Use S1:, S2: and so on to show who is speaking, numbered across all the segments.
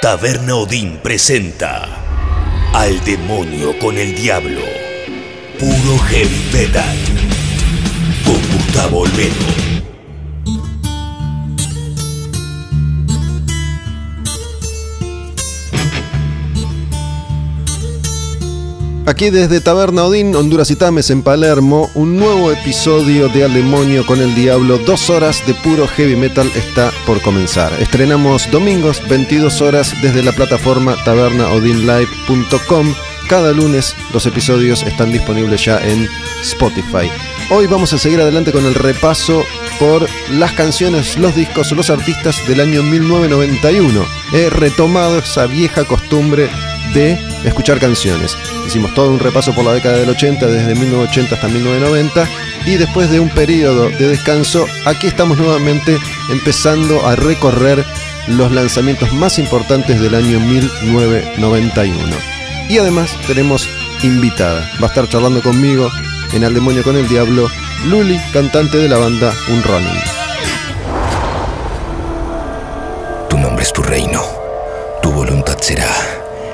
S1: Taberna Odín presenta Al demonio con el diablo. Puro heavy metal. Con Gustavo Olmedo.
S2: Aquí desde Taberna Odín, Honduras y Tames en Palermo, un nuevo episodio de Al Demonio con el Diablo. Dos horas de puro heavy metal está por comenzar. Estrenamos domingos, 22 horas, desde la plataforma tabernaodinlive.com. Cada lunes los episodios están disponibles ya en Spotify. Hoy vamos a seguir adelante con el repaso por las canciones, los discos, los artistas del año 1991. He retomado esa vieja costumbre de escuchar canciones. Hicimos todo un repaso por la década del 80, desde 1980 hasta 1990, y después de un periodo de descanso, aquí estamos nuevamente empezando a recorrer los lanzamientos más importantes del año 1991. Y además tenemos invitada, va a estar charlando conmigo en Al Demonio con el Diablo, Luli, cantante de la banda Un.
S1: Tu nombre es tu reino, tu voluntad será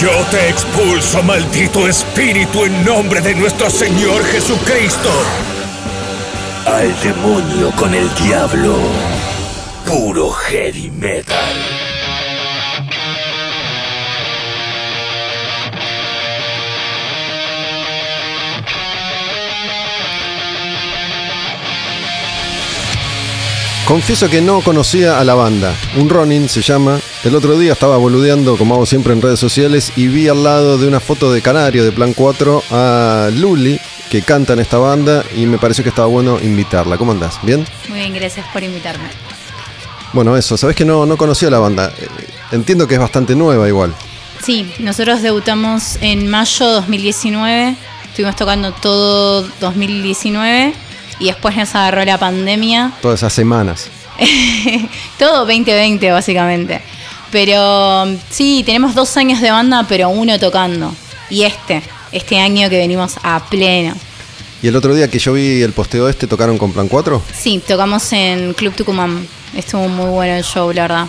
S1: Yo te expulso, maldito espíritu, en nombre de nuestro Señor Jesucristo. Al demonio con el diablo. Puro heavy metal.
S2: Confieso que no conocía a la banda. Un Ronin se llama. El otro día estaba boludeando, como hago siempre en redes sociales, y vi al lado de una foto de Canario de Plan 4 a Luli, que canta en esta banda, y me pareció que estaba bueno invitarla. ¿Cómo andás? ¿Bien?
S3: Muy bien, gracias por invitarme.
S2: Bueno, eso, sabes que no, no conocía la banda. Eh, Entiendo que es bastante nueva igual.
S3: Sí, nosotros debutamos en mayo 2019, estuvimos tocando todo 2019 y después nos agarró la pandemia.
S2: Todas esas semanas.
S3: todo 2020 básicamente. Pero sí, tenemos dos años de banda, pero uno tocando. Y este, este año que venimos a pleno.
S2: ¿Y el otro día que yo vi el posteo este, tocaron con Plan 4?
S3: Sí, tocamos en Club Tucumán. Estuvo muy bueno el show, la verdad.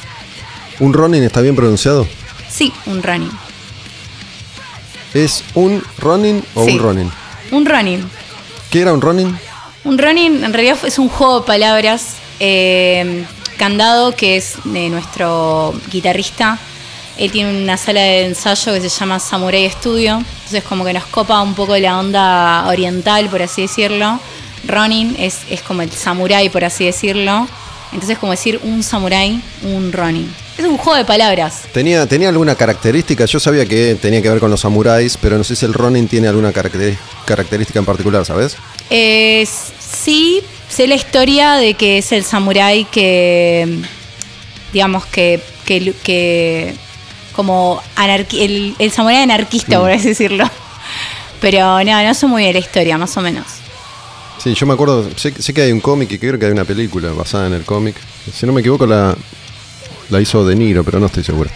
S2: ¿Un Ronin está bien pronunciado?
S3: Sí, un running.
S2: ¿Es un Ronin o
S3: Sí.
S2: un Ronin?
S3: Un running.
S2: ¿Qué era un Ronin?
S3: Un running en realidad es un juego de palabras. eh, Candado, que es de nuestro guitarrista, él tiene una sala de ensayo que se llama Samurai Studio. Entonces como que nos copa un poco la onda oriental, por así decirlo. Ronin es, es como el samurai, por así decirlo. Entonces como decir un samurai, un Ronin. Es un juego de palabras.
S2: ¿Tenía, ¿Tenía alguna característica? Yo sabía que tenía que ver con los samuráis, pero no sé si el Ronin tiene alguna característica en particular, ¿sabes?
S3: Eh, sí, sé la historia de que es el samurái que, digamos, que, que, que como anarqui- el, el samurái anarquista, por así decirlo. Pero no, no sé muy bien la historia, más o menos.
S2: Sí, yo me acuerdo, sé, sé que hay un cómic y creo que hay una película basada en el cómic. Si no me equivoco, la, la hizo De Niro, pero no estoy seguro.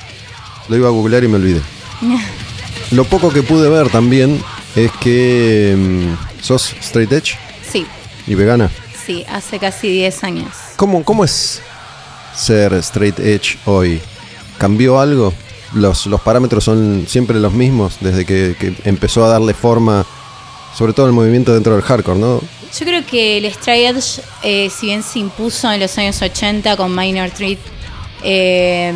S2: Lo iba a googlear y me olvidé. Lo poco que pude ver también es que mm, sos straight edge
S3: Sí,
S2: y vegana.
S3: Sí, hace casi 10 años.
S2: ¿Cómo, ¿Cómo es ser straight edge hoy? ¿Cambió algo? ¿Los, los parámetros son siempre los mismos desde que, que empezó a darle forma, sobre todo el movimiento dentro del hardcore, ¿no?
S3: Yo creo que el straight edge, eh, si bien se impuso en los años 80 con Minor Threat, eh,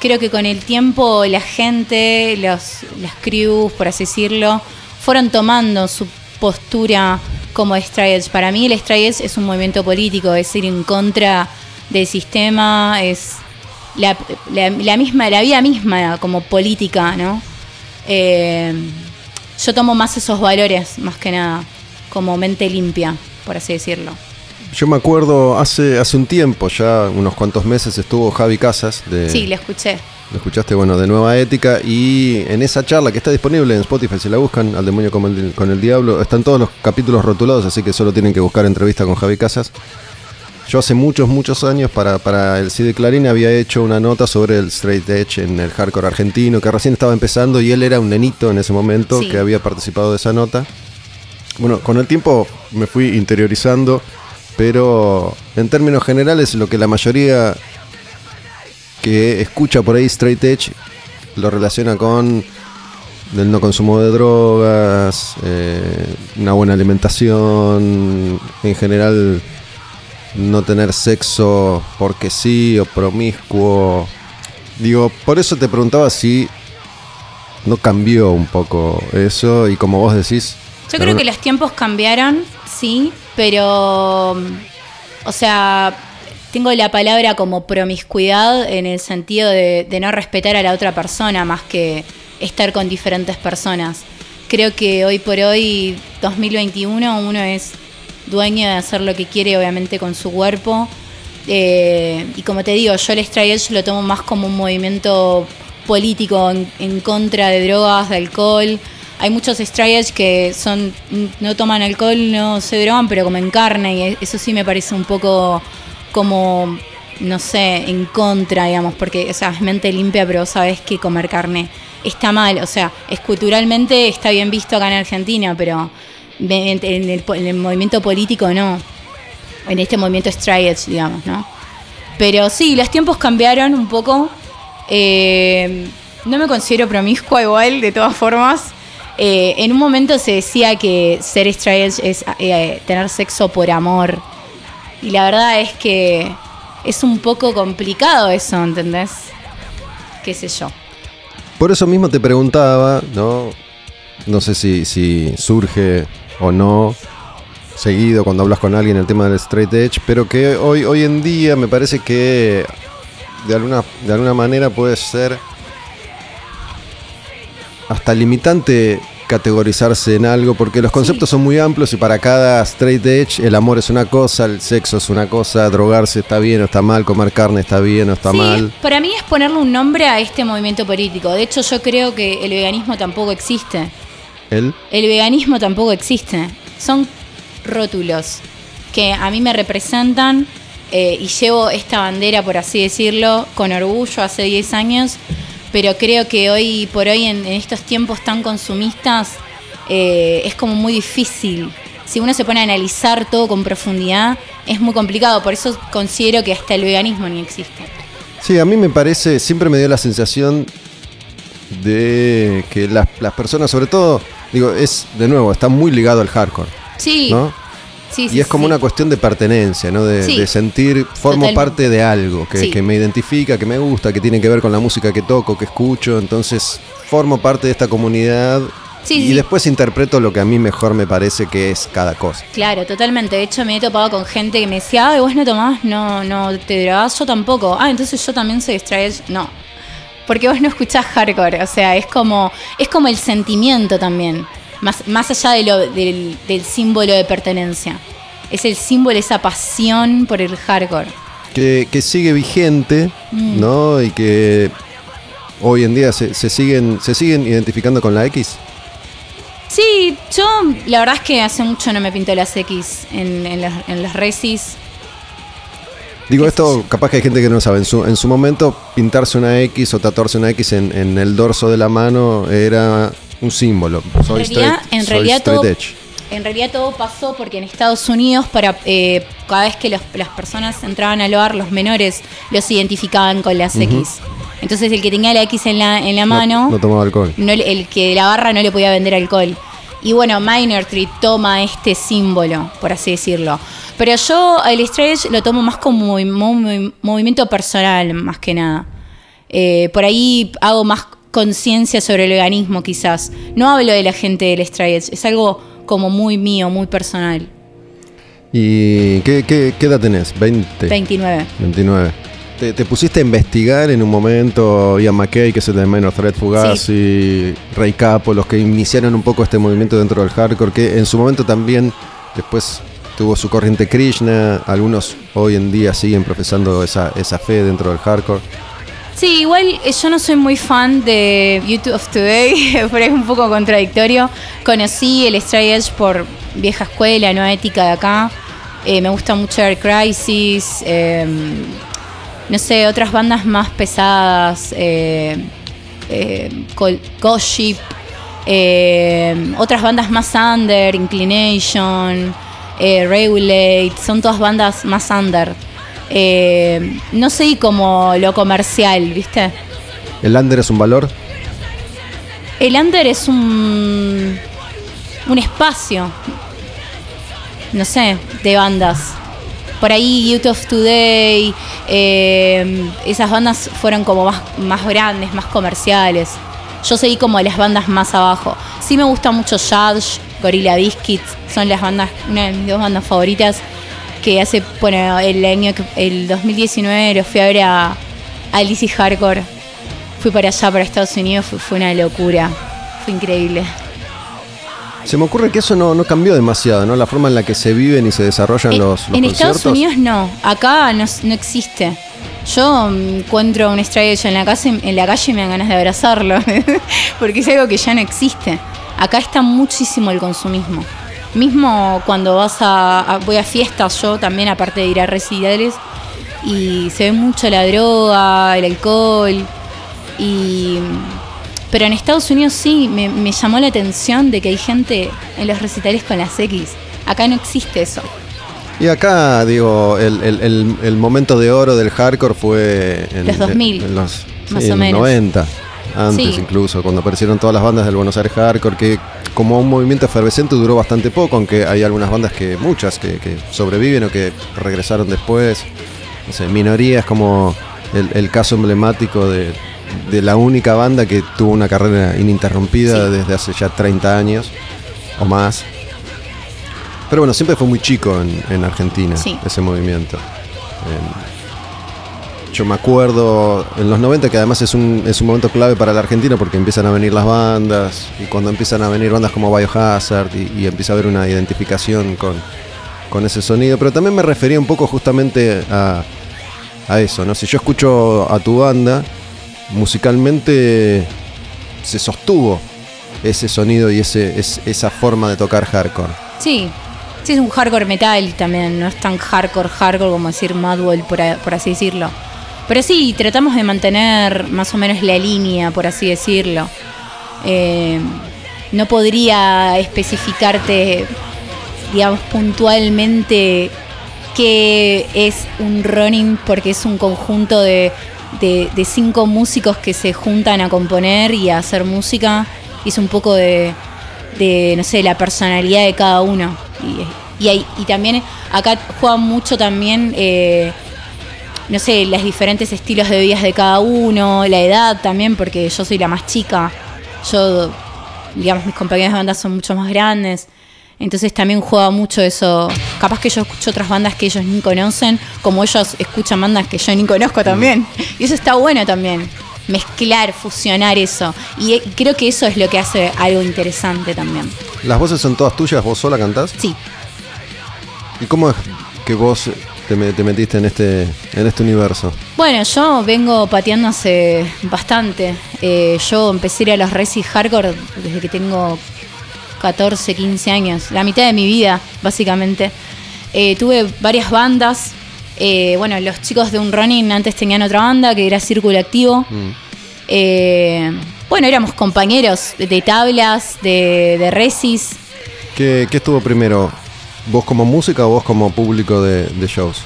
S3: creo que con el tiempo la gente, los, las crews, por así decirlo, fueron tomando su postura como Edge. Para mí el Stray Edge es un movimiento político, es ir en contra del sistema, es la, misma, la vida misma como política, ¿no? Eh, yo tomo más esos valores, más que nada, como mente limpia, por así decirlo.
S2: Yo me acuerdo hace, hace un tiempo, ya unos cuantos meses, estuvo Javi Casas de.
S3: Sí, le escuché.
S2: Lo escuchaste, bueno, de Nueva Ética. Y en esa charla que está disponible en Spotify, si la buscan, Al Demonio con el, con el Diablo, están todos los capítulos rotulados, así que solo tienen que buscar entrevista con Javi Casas. Yo hace muchos, muchos años para, para el CD Clarín había hecho una nota sobre el straight edge en el hardcore argentino, que recién estaba empezando y él era un nenito en ese momento que había participado de esa nota. Bueno, con el tiempo me fui interiorizando, pero en términos generales lo que la mayoría que escucha por ahí straight edge lo relaciona con el no consumo de drogas, eh, una buena alimentación, en general no tener sexo porque sí o promiscuo. Digo, por eso te preguntaba si no cambió un poco eso y como vos decís...
S3: Yo creo que los tiempos cambiaron, sí, pero... O sea, tengo la palabra como promiscuidad en el sentido de, no respetar a la otra persona más que estar con diferentes personas. Creo que hoy por hoy, 2021, uno es dueño de hacer lo que quiere, obviamente, con su cuerpo. Eh, y como te digo, yo el Stray Edge lo tomo más como un movimiento político en, contra de drogas, de alcohol. Hay muchos Stray que son no toman alcohol, no se drogan, pero comen carne y eso sí me parece un poco como, no sé, en contra, digamos, porque o sea, es mente limpia, pero sabes que comer carne está mal. O sea, es culturalmente está bien visto acá en Argentina, pero en el, movimiento político no, en este movimiento straight digamos, ¿no? Pero sí, los tiempos cambiaron un poco. Eh, no me considero promiscua igual, de todas formas. Eh, en un momento se decía que ser straight es eh, tener sexo por amor. Y la verdad es que es un poco complicado eso, ¿entendés? Qué sé yo.
S2: Por eso mismo te preguntaba, ¿no? No sé si, si surge o no seguido cuando hablas con alguien el tema del straight edge, pero que hoy, hoy en día me parece que de alguna, de alguna manera puede ser hasta limitante categorizarse en algo porque los conceptos son muy amplios y para cada straight edge el amor es una cosa, el sexo es una cosa, drogarse está bien o está mal, comer carne está bien o está mal.
S3: Para mí es ponerle un nombre a este movimiento político. De hecho yo creo que el veganismo tampoco existe.
S2: ¿El?
S3: veganismo tampoco existe. Son rótulos que a mí me representan eh, y llevo esta bandera, por así decirlo, con orgullo hace 10 años, pero creo que hoy por hoy en, estos tiempos tan consumistas eh, es como muy difícil. Si uno se pone a analizar todo con profundidad, es muy complicado. Por eso considero que hasta el veganismo ni existe.
S2: Sí, a mí me parece, siempre me dio la sensación de que las, las personas, sobre todo Digo, es, de nuevo, está muy ligado al hardcore.
S3: Sí.
S2: ¿no?
S3: Sí,
S2: y es como una cuestión de pertenencia, ¿no? De, sentir, formo parte de algo que, que, me identifica, que me gusta, que tiene que ver con la música que toco, que escucho. Entonces, formo parte de esta comunidad y después interpreto lo que a mí mejor me parece que es cada cosa.
S3: Claro, totalmente. De hecho, me he topado con gente que me decía, ay, vos no tomás, no, no te drogás, yo tampoco. Ah, entonces yo también soy distrae. No, porque vos no escuchás hardcore, o sea, es como, es como el sentimiento también, más, más allá de lo, del, símbolo de pertenencia. Es el símbolo, esa pasión por el hardcore.
S2: Que, sigue vigente, mm. ¿no? Y que hoy en día se, siguen, se siguen identificando con la X.
S3: Sí, yo la verdad es que hace mucho no me pinto las X en, en, las, en resis.
S2: Digo, esto capaz que hay gente que no sabe. En su, en su momento, pintarse una X o tatuarse una X en, el dorso de la mano era un símbolo.
S3: Soy en realidad, todo, En realidad todo pasó porque en Estados Unidos, para eh, cada vez que las personas entraban al bar, los menores los identificaban con las X. Entonces el que tenía la X en la, en la mano...
S2: No, tomaba alcohol.
S3: el que de la barra no le podía vender alcohol. Y bueno, Minor Tree toma este símbolo, por así decirlo. Pero yo el stretch lo tomo más como movimiento personal, más que nada. Eh, por ahí hago más conciencia sobre el veganismo, quizás. No hablo de la gente del stretch, es algo como muy mío, muy personal.
S2: ¿Y qué, qué, qué edad tenés? 20.
S3: 29.
S2: 29. ¿Te, te pusiste a investigar en un momento Ian McKay, que es el de Minor Threat Fugazi, Ray Capo, los que iniciaron un poco este movimiento dentro del hardcore, que en su momento también después tuvo su corriente Krishna, algunos hoy en día siguen profesando esa, esa fe dentro del hardcore.
S3: Sí, igual eh, yo no soy muy fan de YouTube of Today, pero es un poco contradictorio. Conocí el Stray Edge por vieja escuela, no ética de acá. Eh, me gusta mucho Air Crisis, eh, no sé, otras bandas más pesadas, eh, Col- Gossip, eh, otras bandas más under, Inclination, eh, Regulate, son todas bandas más under. Eh, no sé como lo comercial, ¿viste?
S2: ¿El under es un valor?
S3: El under es un, un espacio, no sé, de bandas. Por ahí Youth of Today, eh, esas bandas fueron como más, más grandes, más comerciales. Yo seguí como las bandas más abajo. Sí me gusta mucho Judge, Gorilla Biscuits, son las bandas, una de mis dos bandas favoritas. Que hace, bueno, el año, el 2019 los fui a ver a, a Lizzy Hardcore. Fui para allá, para Estados Unidos, fue, fue una locura. Fue increíble.
S2: Se me ocurre que eso no, no cambió demasiado, ¿no? La forma en la que se viven y se desarrollan
S3: En-
S2: los, los
S3: en
S2: conciertos.
S3: Estados Unidos no, acá no, no existe. Yo mm, encuentro un Stray en la, calle, en la calle y me dan ganas de abrazarlo, porque es algo que ya no existe. Acá está muchísimo el consumismo. Mismo cuando vas a, a- voy a fiestas, yo también, aparte de ir a recitales, y se ve mucho la droga, el alcohol, y pero en Estados Unidos sí, me, me llamó la atención de que hay gente en los recitales con las X. Acá no existe eso.
S2: Y acá, digo, el, el- el- el momento de oro del hardcore fue en
S3: Los 2000,
S2: en los,
S3: más
S2: sí,
S3: o
S2: en los
S3: menos.
S2: 90, antes
S3: Sí.
S2: incluso, cuando aparecieron todas las bandas del Buenos Aires Hardcore, que como un movimiento efervescente duró bastante poco, aunque hay algunas bandas que, muchas, que, que sobreviven o que regresaron después. No sé, minorías como el, el caso emblemático de, de la única banda que tuvo una carrera ininterrumpida
S3: Sí.
S2: desde hace ya 30 años o más. Pero bueno, siempre fue muy chico en, en Argentina
S3: Sí.
S2: ese movimiento. Eh, yo me acuerdo en los 90 que además es un, es un momento clave para la Argentina porque empiezan a venir las bandas y cuando empiezan a venir bandas como Biohazard y, y empieza a haber una identificación con, con ese sonido. Pero también me refería un poco justamente a, a eso, ¿no? Si yo escucho a tu banda, musicalmente se sostuvo ese sonido y ese, es- esa forma de tocar hardcore.
S3: Sí, sí es un hardcore metal también, no es tan hardcore, hardcore como decir Madwell, por, por así decirlo. Pero sí, tratamos de mantener más o menos la línea, por así decirlo. Eh, no podría especificarte, digamos, puntualmente qué es un running, porque es un conjunto de, cinco músicos que se juntan a componer y a hacer música. Es un poco de, de, no sé, la personalidad de cada uno. Y, hay- y también acá juegan mucho también, eh, no sé, los diferentes estilos de vidas de cada uno, la edad también, porque yo soy la más chica. Yo, digamos, mis compañeros de banda son mucho más grandes. Entonces también juega mucho eso. Capaz que yo escucho otras bandas que ellos ni conocen, como ellos escuchan bandas que yo ni conozco también. Y eso está bueno también. Mezclar, fusionar eso. Y eh, creo que eso es lo que hace algo interesante también.
S2: ¿Las voces son todas tuyas? ¿Vos sola cantás?
S3: Sí.
S2: ¿Y cómo es que vos te, me- te metiste en este, en este universo?
S3: Bueno, yo vengo pateando hace bastante. Eh, yo empecé a ir a los Resi Hardcore desde que tengo 14, 15 años. La mitad de mi vida, básicamente. Eh, tuve varias bandas. Eh, bueno, los chicos de un running antes tenían otra banda que era Círculo Activo. Eh, bueno, éramos compañeros de tablas, de, de resis.
S2: ¿Qué, qué estuvo primero? ¿Vos como música o vos como público de, de shows?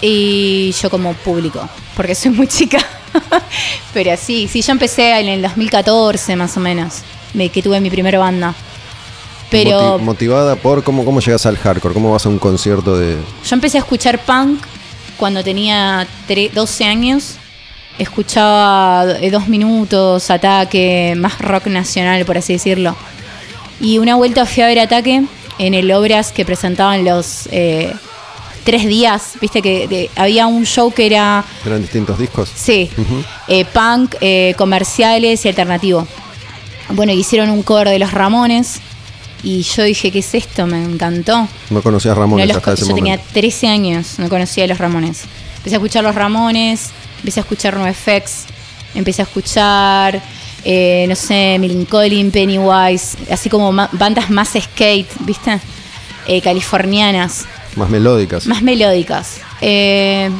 S3: Y yo como público, porque soy muy chica. Pero sí, sí, yo empecé en el 2014 más o menos, me- que tuve mi primera banda. Pero
S2: Moti- motivada por cómo, cómo llegas al hardcore, cómo vas a un concierto de.
S3: yo empecé a escuchar punk cuando tenía tre- 12 años. Escuchaba eh, dos minutos, ataque, más rock nacional, por así decirlo. Y una vuelta fui a ver Ataque en el Obras que presentaban los eh, tres días. Viste que de- había un show que era,
S2: ¿Eran distintos discos?
S3: sí, eh, punk, eh, comerciales y alternativo. Bueno, hicieron un cover de los Ramones. Y yo dije, ¿qué es esto? Me encantó.
S2: No conocías a Ramones
S3: No los
S2: hasta ese
S3: yo tenía
S2: momento.
S3: 13 años, no conocía a los Ramones. Empecé a escuchar los Ramones, empecé a escuchar NoFX, empecé a escuchar, eh, no sé, Millencolin, Pennywise, así como bandas más skate, ¿viste? Eh, californianas,
S2: Más melódicas.
S3: más melódicas. Eh,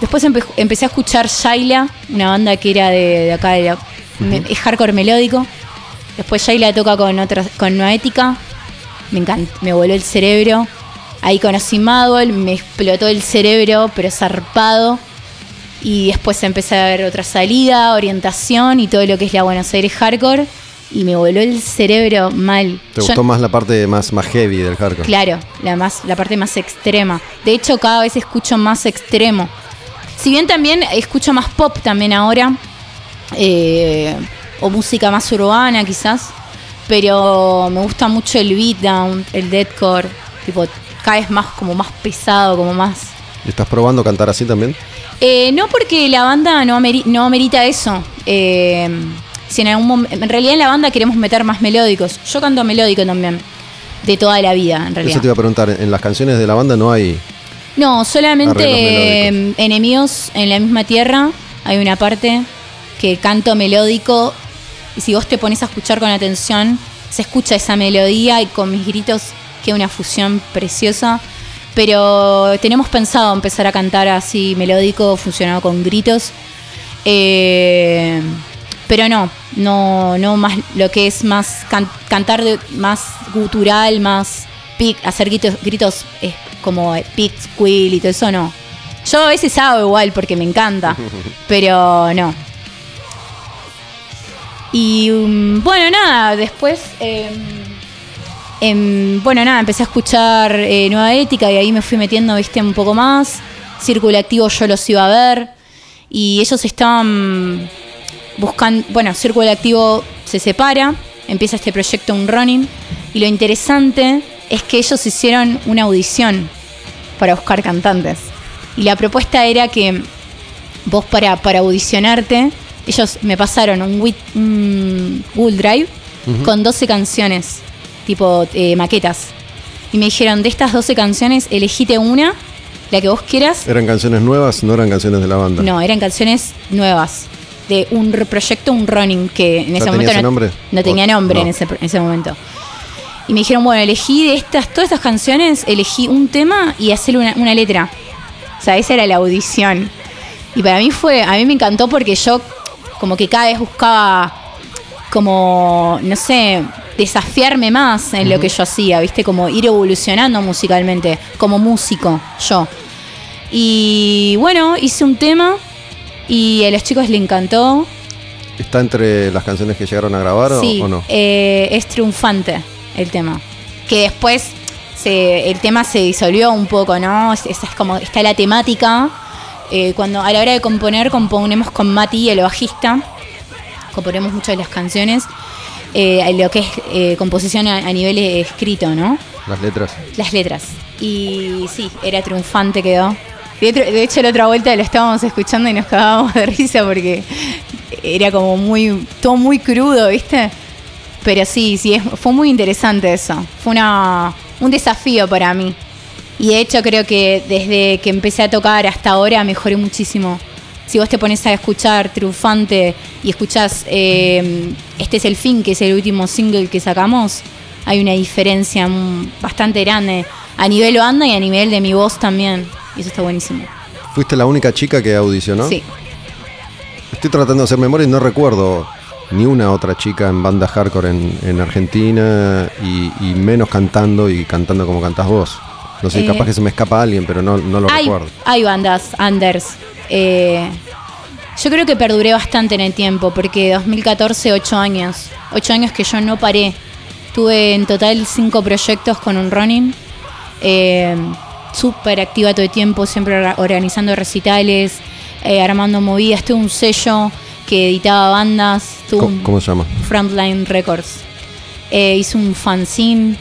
S3: después empe- empecé a escuchar Shaila, una banda que era de, de acá, de la- es hardcore melódico. Después Shaila toca con otras, con Noética. Me encantó, me voló el cerebro. Ahí conocí Madball, me explotó el cerebro, pero zarpado. Y después empecé a ver otra salida, orientación y todo lo que es la Buenos Aires hardcore. Y me voló el cerebro mal.
S2: ¿Te
S3: Yo-
S2: gustó más la parte más, más heavy del hardcore?
S3: Claro, la, más, la parte más extrema. De hecho, cada vez escucho más extremo. Si bien también escucho más pop también ahora, eh, o música más urbana quizás, pero me gusta mucho el beatdown, el deathcore, tipo cada vez más como más pesado, como más...
S2: ¿Estás probando cantar así también?
S3: Eh, no porque la banda no, ameri- no amerita eso. Eh, si en, algún mom- en realidad en la banda queremos meter más melódicos. Yo canto melódico también, de toda la vida en realidad.
S2: Eso te iba a preguntar. En las canciones de la banda no hay.
S3: No, solamente eh, enemigos en la misma tierra. Hay una parte que canto melódico. Y si vos te pones a escuchar con atención, se escucha esa melodía y con mis gritos queda una fusión preciosa. Pero tenemos pensado empezar a cantar así melódico, funcionado con gritos. Eh, pero no, no, no más lo que es más can- cantar de, más gutural, más pic, hacer gritos, gritos eh, como eh, pic, squeal y todo eso no. Yo a veces hago igual porque me encanta, pero no. Y um, bueno, nada, después, em, em, bueno, nada, empecé a escuchar eh, Nueva Ética y ahí me fui metiendo, viste, un poco más. Círculo Activo yo los iba a ver y ellos estaban buscando, bueno, Círculo Activo se separa, empieza este proyecto Un Running y lo interesante es que ellos hicieron una audición para buscar cantantes. Y la propuesta era que vos para, para audicionarte, ellos me pasaron un, un Google Drive con 12 canciones, tipo eh, maquetas. Y me dijeron, de estas 12 canciones, elegite una, la que vos quieras.
S2: ¿Eran canciones nuevas? No eran canciones de la banda.
S3: No, eran canciones nuevas. De un proyecto, un running, que en
S2: ¿Ya
S3: ese
S2: tenía
S3: momento
S2: ese
S3: no,
S2: nombre?
S3: no tenía
S2: ¿O-
S3: nombre
S2: no?
S3: En, ese, en ese momento. Y me dijeron, bueno, elegí de estas, todas estas canciones, elegí un tema y hacerle una, una letra. O sea, esa era la audición. Y para mí fue, a mí me encantó porque yo como que cada vez buscaba como, no sé, desafiarme más en lo que yo hacía, ¿viste? Como ir evolucionando musicalmente, como músico, yo. Y bueno, hice un tema y a los chicos les encantó.
S2: ¿Está entre las canciones que llegaron a grabar o-
S3: Sí,
S2: o, no?
S3: eh, es triunfante el tema. Que después se, el tema se disolvió un poco, ¿no? Es- Esa es como, está la temática. Eh, cuando a la hora de componer, componemos con Mati, el bajista. Componemos muchas de las canciones. Eh, lo que es eh, composición a, a nivel escrito, ¿no?
S2: Las letras.
S3: Las letras. Y sí, era triunfante, quedó. De, hecho, la otra vuelta lo estábamos escuchando y nos cagábamos de risa porque era como muy, todo muy crudo, ¿viste? Pero sí, sí, es- fue muy interesante eso. Fue una, un desafío para mí. Y de hecho creo que desde que empecé a tocar hasta ahora mejoré muchísimo. Si vos te pones a escuchar Triunfante y escuchás eh, Este es el fin, que es el último single que sacamos, hay una diferencia bastante grande a nivel banda y a nivel de mi voz también. Y eso está buenísimo.
S2: ¿Fuiste la única chica que audicionó?
S3: Sí.
S2: Estoy tratando de hacer memoria y no recuerdo ni una otra chica en banda hardcore en, en Argentina y, y menos cantando y cantando como cantás vos. No sé,
S3: Eh,
S2: capaz que se me escapa alguien, pero no, no lo
S3: hay,
S2: recuerdo.
S3: hay bandas, Anders. Eh, yo creo que perduré bastante en el tiempo, porque 2014, 8 años. 8 años que yo no paré. Tuve en total 5 proyectos con un running. Eh, Súper activa todo el tiempo, siempre orga- organizando recitales, eh, armando movidas. Tuve un sello que editaba bandas. Tuve
S2: ¿Cómo, se llama?
S3: Frontline Records. eh, hice un fanzine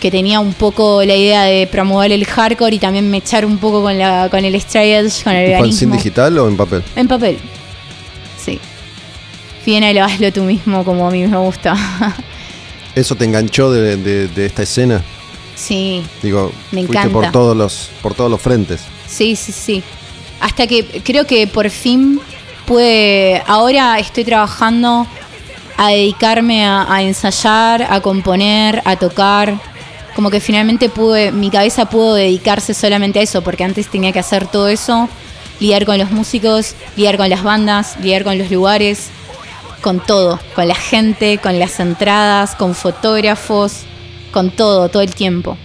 S3: que tenía un poco la idea de promover el hardcore y también me echar un poco con, la, con el straight edge, con el
S1: ¿Un fanzine
S3: veganismo.
S1: digital o en papel?
S3: En papel. Sí. Viene lo hazlo tú mismo como a mí me gusta.
S1: ¿Eso te enganchó de, de- de esta escena?
S3: sí,
S1: Digo,
S3: Me
S1: fuiste
S3: encanta.
S1: por todos los, por todos los frentes.
S3: sí, sí, sí. Hasta que creo que por fin pude. Ahora estoy trabajando a dedicarme a, a ensayar, a componer, a tocar. Como que finalmente pude, mi cabeza pudo dedicarse solamente a eso, porque antes tenía que hacer todo eso, lidiar con los músicos, lidiar con las bandas, lidiar con los lugares, con todo, con la gente, con las entradas, con fotógrafos, con todo, todo el tiempo.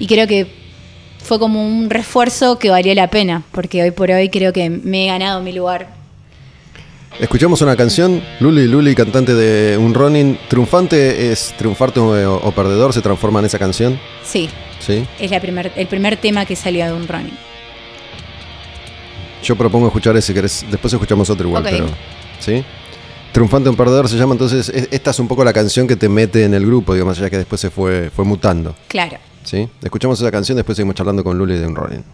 S3: Y creo que fue como un refuerzo que valió la pena, porque hoy por hoy creo que me he ganado mi lugar.
S1: Escuchamos una canción, Luli Luli, cantante de Un Ronin. ¿Triunfante es triunfarte o, o perdedor? ¿Se transforma en esa canción?
S3: Sí,
S1: Sí.
S3: es la primer, el primer tema que salió de un running.
S1: Yo propongo escuchar ese, ¿querés? después escuchamos otro igual, pero. ¿Sí? Triunfante o perdedor se llama, entonces es- esta es un poco la canción que te mete en el grupo, digamos, ya que después se fue, fue mutando.
S3: Claro.
S1: ¿Sí? Escuchamos esa canción, después seguimos charlando con Luli de Un Ronin.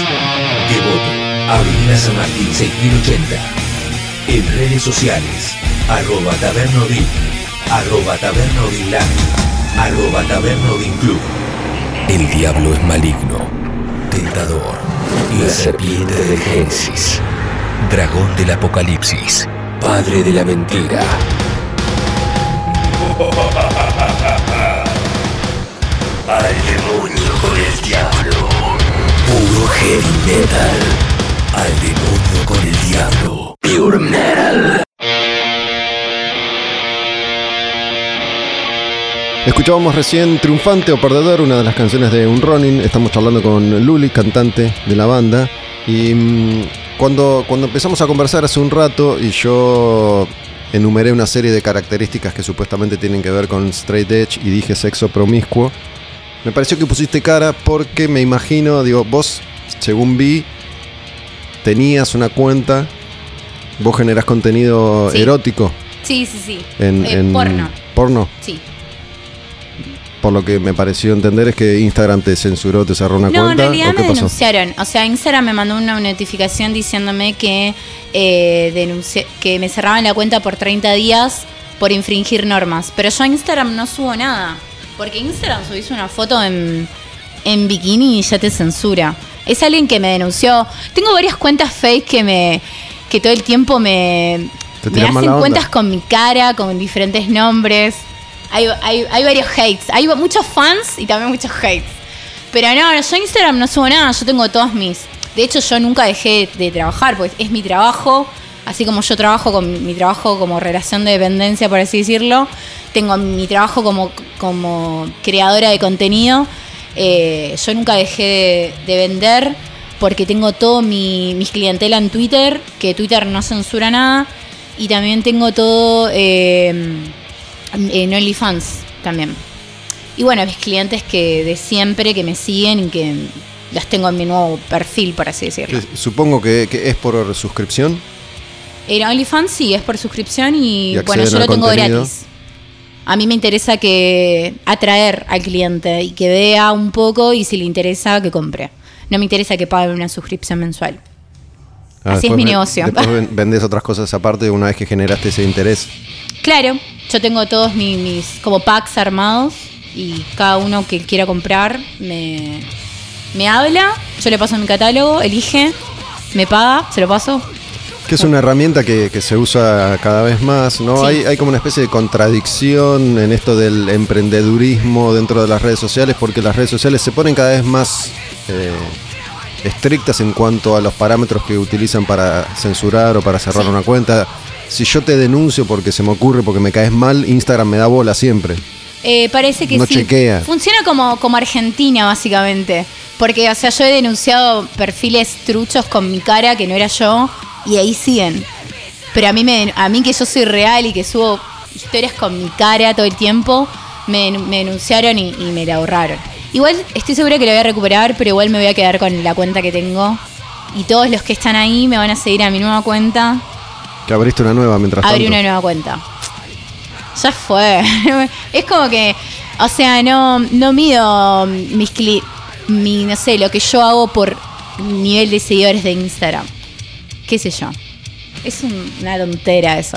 S1: Devoto, Avenida San Martín 6080. En redes sociales, arroba tabernodin, arroba tabernodin arroba tabernodin club. El diablo es maligno, tentador, la serpiente del Génesis, dragón del apocalipsis, padre de la mentira. Al demonio con diablo. Puro heavy. Al con el diablo.
S2: Escuchábamos recién Triunfante o Perdedor, una de las canciones de Un Ronin. Estamos charlando con Luli, cantante de la banda. Y mm, cuando, cuando empezamos a conversar hace un rato y yo enumeré una serie de características que supuestamente tienen que ver con straight edge y dije sexo promiscuo, me pareció que pusiste cara porque me imagino, digo, vos, según vi, tenías una cuenta, vos generás contenido
S3: Sí.
S2: erótico
S3: Sí, sí, sí.
S2: en,
S3: Eh,
S2: en
S3: porno.
S2: porno.
S3: Sí.
S2: Por lo que me pareció entender es que Instagram te censuró, te cerró una
S3: No, en
S2: cuenta.
S3: realidad
S2: ¿O qué
S3: me
S2: pasó?
S3: denunciaron. O sea, Instagram me mandó una notificación diciéndome que, eh, denuncié- que me cerraban la cuenta por 30 días por infringir normas. Pero yo a Instagram no subo nada. Porque Instagram subís una foto en, en bikini y ya te censura. Es alguien que me denunció. Tengo varias cuentas fake que me que todo el tiempo me, hacen cuentas con mi cara, con diferentes nombres. Hay, hay, hay varios hates. Hay muchos fans y también muchos hates. Pero no, yo en Instagram no subo nada, yo tengo todas mis. De hecho, yo nunca dejé de trabajar, pues es mi trabajo. Así como yo trabajo con mi trabajo como relación de dependencia, por así decirlo, tengo mi trabajo como, como creadora de contenido. Eh, yo nunca dejé de, de vender porque tengo todo mi, mis clientela en Twitter, que Twitter no censura nada. Y también tengo todo eh, en OnlyFans también. Y bueno, mis clientes que de siempre, que me siguen y que las tengo en mi nuevo perfil, por así decirlo.
S2: Supongo que es por suscripción.
S3: En OnlyFans sí, es por suscripción y, bueno, yo lo tengo
S2: contenido.
S3: gratis. A mí me interesa que atraer al cliente y que vea un poco y si le interesa que compre. No me interesa que pague una suscripción mensual.
S2: Ah,
S3: Así es mi negocio.
S2: Después vendes otras cosas aparte una vez que generaste ese interés.
S3: Claro, yo tengo todos mi- mis, como packs armados y cada uno que quiera comprar me, me habla, yo le paso mi catálogo, elige, me paga, se lo paso.
S2: Que es una herramienta que, que se usa cada vez más, ¿no?
S3: Sí.
S2: Hay, hay como una especie de contradicción en esto del emprendedurismo dentro de las redes sociales, porque las redes sociales se ponen cada vez más eh, estrictas en cuanto a los parámetros que utilizan para censurar o para cerrar
S3: Sí.
S2: una cuenta. Si yo te denuncio porque se me ocurre, porque me caes mal, Instagram me da bola siempre.
S3: Eh, parece que
S2: No
S3: sí.
S2: chequea.
S3: Funciona como, como Argentina, básicamente. Porque, o sea, yo he denunciado perfiles truchos con mi cara que no era yo y ahí siguen. Pero a mí, me, a mí que yo soy real y que subo historias con mi cara todo el tiempo, me, me denunciaron y, y me la ahorraron. Igual estoy segura que la voy a recuperar, pero igual me voy a quedar con la cuenta que tengo. Y todos los que están ahí me van a seguir a mi nueva cuenta.
S2: Que abriste una nueva mientras
S3: Abrí
S2: tanto.
S3: una nueva cuenta. Ya fue. es como que, o sea, no, no mido mis cli mi, no sé, lo que yo hago por nivel de seguidores de Instagram. ¿Qué sé yo? Es un- una tontera eso.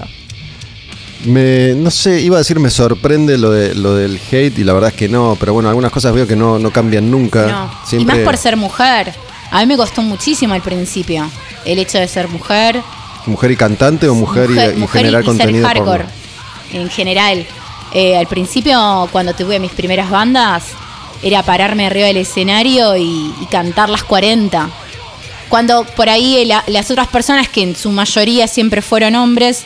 S2: Me, no sé, iba a decir me sorprende lo, de, lo del hate y la verdad es que no, pero bueno, algunas cosas veo que no, no cambian nunca.
S3: No. Y
S2: Siempre,
S3: más por ser mujer. A mí me costó muchísimo al principio el hecho de ser mujer.
S2: ¿Mujer y cantante o mujer, y- y,
S3: mujer
S2: generar
S3: y ser
S2: contenido
S3: hardcore en general. Eh, al principio, cuando tuve mis primeras bandas, era pararme arriba del escenario y, y cantar las 40. Cuando por ahí eh, la- las otras personas, que en su mayoría siempre fueron hombres,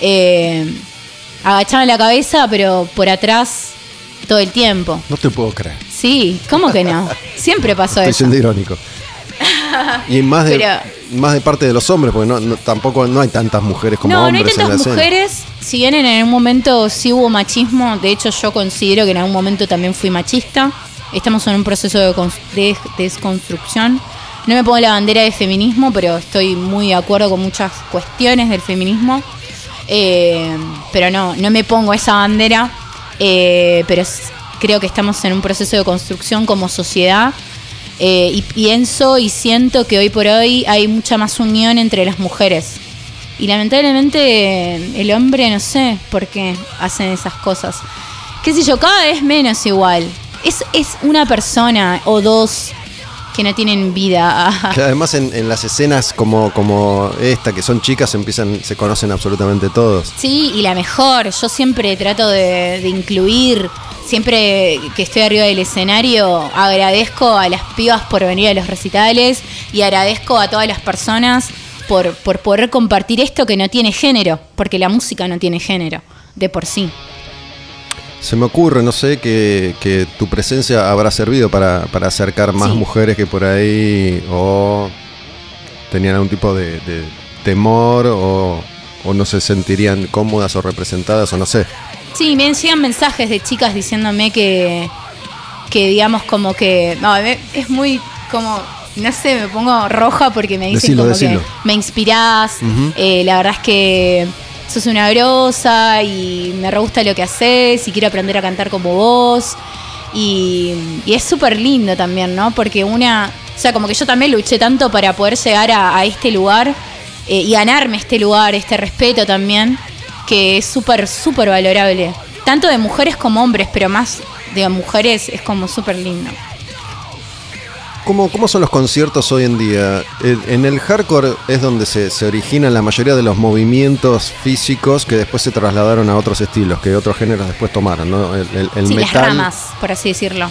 S3: eh, agachaban la cabeza, pero por atrás todo el tiempo.
S2: No te puedo creer.
S3: Sí, ¿cómo que no? Siempre pasó
S2: Estoy
S3: eso.
S2: siendo irónico. Y más de,
S3: Pero-
S2: más de parte de los hombres, porque no, no- tampoco no hay tantas mujeres como
S3: no, no hay
S2: hombres en la
S3: tantas
S2: escena.
S3: mujeres. Si bien en algún momento sí hubo machismo, de hecho yo considero que en algún momento también fui machista. Estamos en un proceso de, de desconstrucción. No me pongo la bandera de feminismo, pero estoy muy de acuerdo con muchas cuestiones del feminismo. Eh, pero no, no me pongo esa bandera. eh, pero creo que estamos en un proceso de construcción como sociedad. eh, y pienso y siento que hoy por hoy hay mucha más unión entre las mujeres. Y lamentablemente el hombre, no sé por qué hacen esas cosas. Qué sé yo, cada vez menos igual. Es, es una persona o dos que no tienen vida.
S2: Que además en, en las escenas como, como esta, que son chicas, empiezan, se conocen absolutamente todos.
S3: Sí, y la mejor. Yo siempre trato de, de incluir, siempre que estoy arriba del escenario, agradezco a las pibas por venir a los recitales y agradezco a todas las personas por, por poder compartir esto que no tiene género, porque la música no tiene género, de por sí.
S2: Se me ocurre, no sé, que, que tu presencia habrá servido para, para acercar más
S3: Sí.
S2: mujeres que por ahí o tenían algún tipo de, de temor o, o no se sentirían cómodas o representadas o no sé.
S3: Sí, me llegan mensajes de chicas diciéndome que, que digamos como que, no, es muy como, no sé, me pongo roja porque me dicen
S2: Decilo,
S3: como
S2: decilo.
S3: que me inspirás, eh, la verdad es que sos una grosa y me re gusta lo que haces y quiero aprender a cantar como vos. Y, y es súper lindo también, ¿no? Porque una, o sea, como que yo también luché tanto para poder llegar a, este lugar eh, y ganarme este lugar, este respeto también, que es súper, súper valorable. Tanto de mujeres como hombres, pero más de mujeres es como súper lindo.
S2: ¿Cómo, ¿Cómo son los conciertos hoy en día? En, en el hardcore es donde se, se originan la mayoría de los movimientos físicos que después se trasladaron a otros estilos, que otros géneros después tomaron, ¿no? El, el- el
S3: sí, las
S2: metal.
S3: ramas, por así decirlo.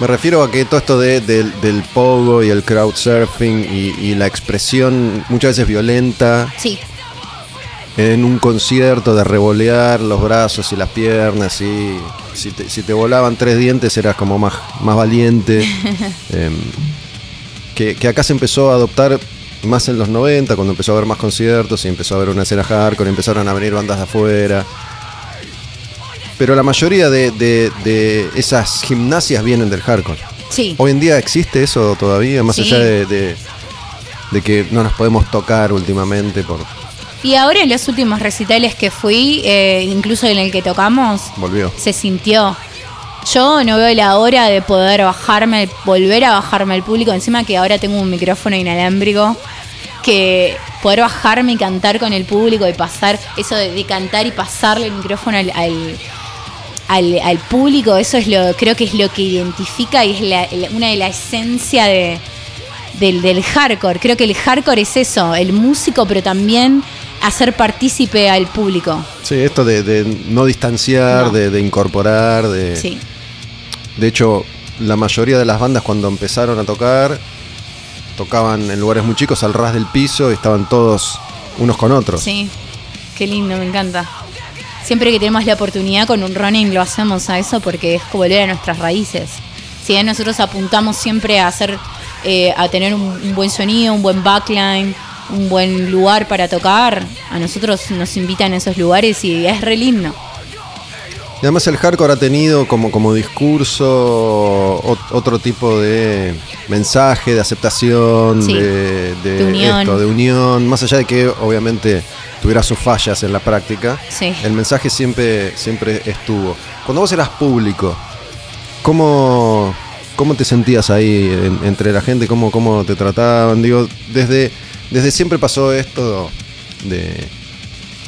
S2: Me refiero a que todo esto de- del- del pogo y el crowdsurfing y, y la expresión muchas veces violenta
S3: Sí,
S2: en un concierto de revolear los brazos y las piernas y si te, si te volaban tres dientes eras como más, más valiente. Em, que, que acá se empezó a adoptar más en los 90, cuando empezó a haber más conciertos y empezó a haber una escena hardcore, empezaron a venir bandas de afuera. Pero la mayoría de, de- de esas gimnasias vienen del hardcore.
S3: sí.
S2: Hoy en día existe eso todavía, más
S3: Sí.
S2: allá de, de- de que no nos podemos tocar últimamente por...
S3: Y ahora en los últimos recitales que fui, eh, incluso en el que tocamos,
S2: Volvió.
S3: se sintió. Yo no veo la hora de poder bajarme, volver a bajarme al público. Encima que ahora tengo un micrófono inalámbrico, que poder bajarme y cantar con el público y pasar, eso de, de cantar y pasarle el micrófono al, al, al- al público, eso es lo, creo que es lo que identifica y es la- la- una de la esencia de, del, del hardcore. Creo que el hardcore es eso, el músico, pero también hacer partícipe al público.
S2: Sí, esto de, de no distanciar,
S3: No.
S2: De, de incorporar, de...
S3: Sí.
S2: De hecho, la mayoría de las bandas cuando empezaron a tocar, tocaban en lugares muy chicos al ras del piso y estaban todos unos con otros.
S3: Sí, qué lindo, me encanta. Siempre que tenemos la oportunidad con un running lo hacemos a eso porque es como volver a nuestras raíces. Si bien nosotros apuntamos siempre a hacer, eh, a tener un, buen sonido, un buen backline, un buen lugar para tocar, a nosotros nos invitan a esos lugares y es re lindo.
S2: Y además el hardcore ha tenido como, como discurso ot- otro tipo de mensaje, de aceptación,
S3: Sí,
S2: de, de
S3: de unión.
S2: esto, de unión, más allá de que obviamente tuviera sus fallas en la práctica,
S3: Sí.
S2: el mensaje siempre, siempre estuvo. Cuando vos eras público, ¿cómo, cómo te sentías ahí en- entre la gente? ¿Cómo, ¿Cómo te trataban? Digo, desde, desde siempre pasó esto de,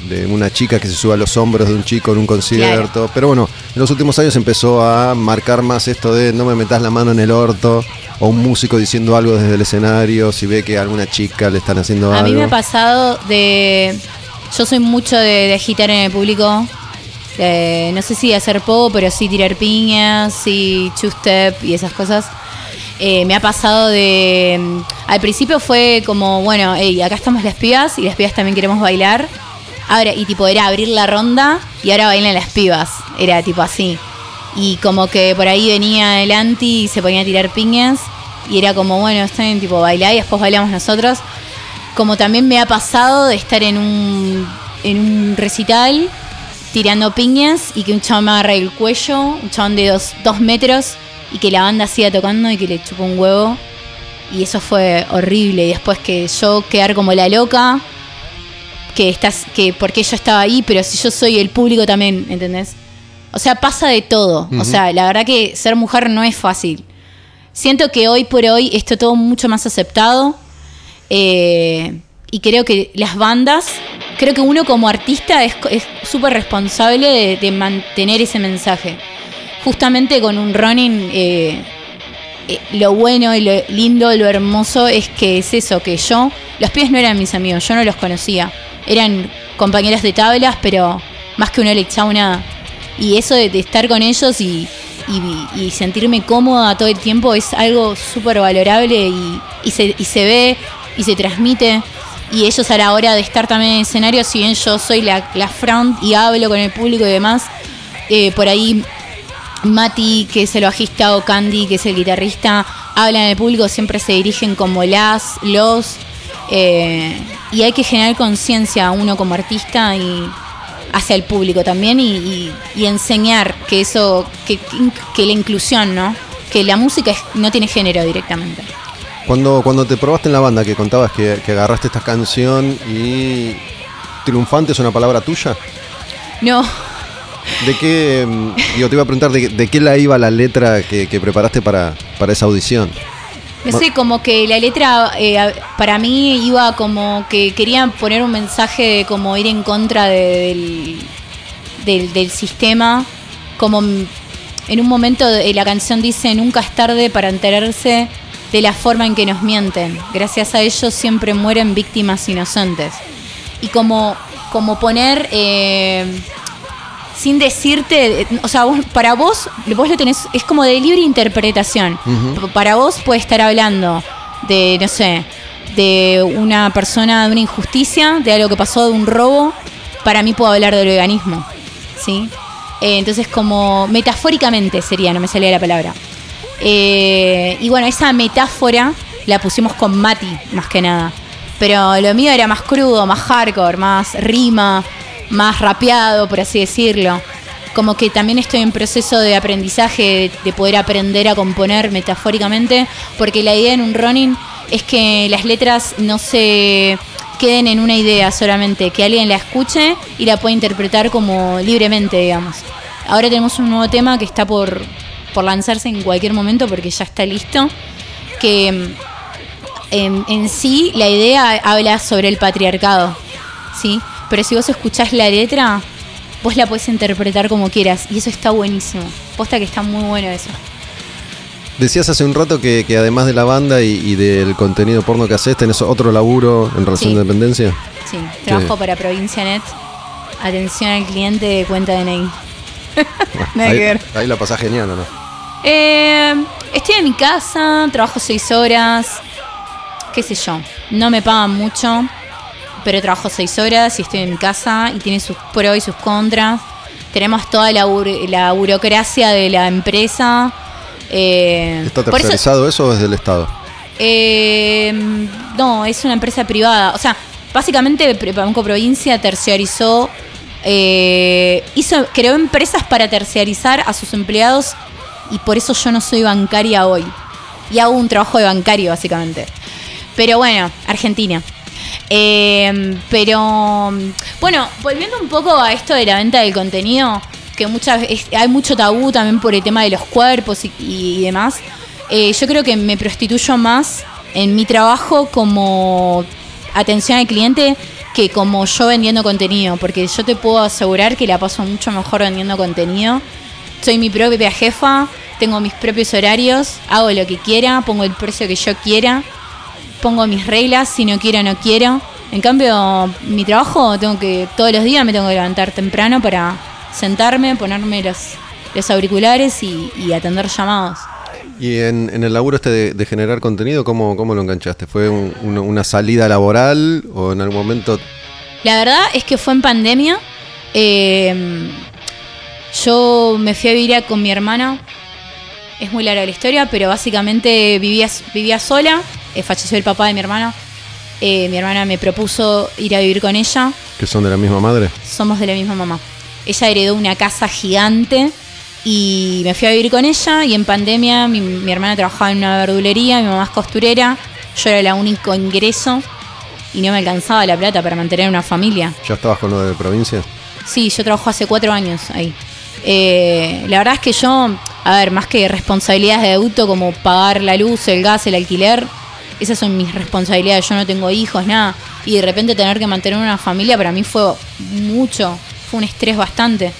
S2: de una chica que se sube a los hombros de un chico en un concierto. Pero bueno, en los últimos años empezó a marcar más esto de no me metas la mano en el orto. O un músico diciendo algo desde el escenario, si ve que a alguna chica le están haciendo
S3: A
S2: algo.
S3: mí me ha pasado de. Yo soy mucho de, de agitar en el público. Eh, no sé si hacer poco, pero sí tirar piñas, sí two-step y esas cosas. Eh, me ha pasado de. mm, Al principio fue como, bueno, hey, acá estamos las pibas y las pibas también queremos bailar. Ahora, y tipo, era abrir la ronda y ahora bailan las pibas. Era tipo así. Y como que por ahí venía adelante y se ponía a tirar piñas. Y era como, bueno, están tipo bailar y después bailamos nosotros. Como también me ha pasado de estar en un, en un recital tirando piñas y que un chabón me agarre el cuello, un chabón de dos, dos metros, y que la banda siga tocando y que le chupó un huevo. Y eso fue horrible. Y después que yo quedar como la loca, que estás, que porque yo estaba ahí, pero si yo soy el público también, ¿entendés? O sea, pasa de todo. O sea, la verdad que ser mujer no es fácil. Siento que hoy por hoy esto todo mucho más aceptado. eh, y creo que las bandas, creo que uno como artista es es súper responsable de, de mantener ese mensaje. Justamente con un running, eh, eh, lo bueno y lo lindo, lo hermoso es que es eso, que yo, los pies no eran mis amigos, yo no los conocía. Eran compañeras de tablas, pero más que una nada. Y eso de, estar con ellos y, y- sentirme cómoda todo el tiempo es algo súper valorable y, se, y se ve y se transmite. Y ellos a la hora de estar también en escenario, si bien yo soy la, front y hablo con el público y demás, eh, por ahí Mati, que es el bajista, o Candy, que es el guitarrista, hablan el público, siempre se dirigen como las, los, eh, y hay que generar conciencia uno como artista y hacia el público también y, y- y enseñar que eso, que, que la inclusión, ¿no? Que la música no tiene género directamente.
S2: Cuando, cuando te probaste en la banda, que contabas que, que agarraste esta canción y triunfante es una palabra tuya.
S3: No,
S2: ¿De qué, mm, digo, te iba a preguntar de, de qué la iba la letra que, que preparaste para, para esa audición?
S3: No sé, como que la letra eh, para mí iba como que querían poner un mensaje de como ir en contra de- del, del, sistema. Como en un momento de- la canción dice, nunca es tarde para enterarse de la forma en que nos mienten. Gracias a ellos siempre mueren víctimas inocentes. Y como, como poner... eh, sin decirte, eh, o sea, vos- para vos, vos lo tenés, es como de libre interpretación. Para vos puede estar hablando de, no sé, de una persona, de una injusticia, de algo que pasó, de un robo. Para mí puedo hablar del veganismo, ¿sí? Eh, entonces, como metafóricamente sería, no me salía la palabra. Eh, y bueno, esa metáfora la pusimos con Mati, más que nada. Pero lo mío era más crudo, más hardcore, más rima, más rapeado, por así decirlo. Como que también estoy en proceso de aprendizaje, de poder aprender a componer metafóricamente, porque la idea en un running es que las letras no se queden en una idea solamente, que alguien la escuche y la pueda interpretar como libremente, digamos. Ahora tenemos un nuevo tema que está por, por lanzarse en cualquier momento porque ya está listo, que en, en sí la idea habla sobre el patriarcado, ¿sí? Pero si vos escuchás la letra, vos la podés interpretar como quieras y eso está buenísimo. Posta que está muy bueno eso.
S2: Decías hace un rato que, que además de la banda y, y del contenido porno que haces, tenés otro laburo en relación
S3: Sí.
S2: de dependencia.
S3: Sí, trabajo para Provincia Net. Atención al cliente de cuenta DNI. Nada
S2: ahí,
S3: que ver.
S2: ahí la pasás genial, ¿o no?
S3: Eh, estoy en mi casa, trabajo seis horas, qué sé yo. No me pagan mucho, pero trabajo seis horas y estoy en mi casa y tiene sus pros y sus contras. Tenemos toda la, bur- la burocracia de la empresa. eh,
S2: ¿Está
S3: por eso-
S2: tercerizado eso o es del Estado?
S3: eh, no, es una empresa privada. O sea, básicamente Banco Provincia terciarizó, eh, hizo, creó empresas para terciarizar a sus empleados y por eso yo no soy bancaria hoy. Y hago un trabajo de bancario, básicamente. Pero bueno, Argentina. Eh, pero bueno, volviendo un poco a esto de la venta del contenido, que muchas hay mucho tabú también por el tema de los cuerpos y, y demás. eh, yo creo que me prostituyo más en mi trabajo como atención al cliente que como yo vendiendo contenido, porque yo te puedo asegurar que la paso mucho mejor vendiendo contenido. Soy mi propia jefa, tengo mis propios horarios, hago lo que quiera, pongo el precio que yo quiera pongo mis reglas, si no quiero, no quiero. En cambio, mi trabajo, tengo que, todos los días me tengo que levantar temprano para sentarme, ponerme los, los auriculares y, y atender llamados.
S2: Y en, en el laburo este de, de generar contenido, ¿cómo, cómo lo enganchaste? ¿Fue un- una, una salida laboral o en algún momento
S3: La verdad es que fue en pandemia. Eh, yo me fui a vivir a- con mi hermana. Es muy larga la historia, pero básicamente vivía, vivía sola. Eh, falleció el papá de mi hermana. Eh, mi hermana me propuso ir a vivir con ella.
S2: que son de la misma madre?
S3: somos de la misma mamá. Ella heredó una casa gigante y me fui a vivir con ella y en pandemia mi, mi hermana trabajaba en una verdulería, mi mamá es costurera, yo era el único ingreso y no me alcanzaba la plata para mantener una familia.
S2: ¿Ya estabas con lo de provincia?
S3: Sí, yo trabajo hace cuatro años ahí. Eh, la verdad es que yo, a ver, más que responsabilidades de adulto como pagar la luz, el gas, el alquiler, esas son mis responsabilidades. Yo no tengo hijos, nada. Y de repente tener que mantener una familia para mí fue mucho, fue un estrés bastante.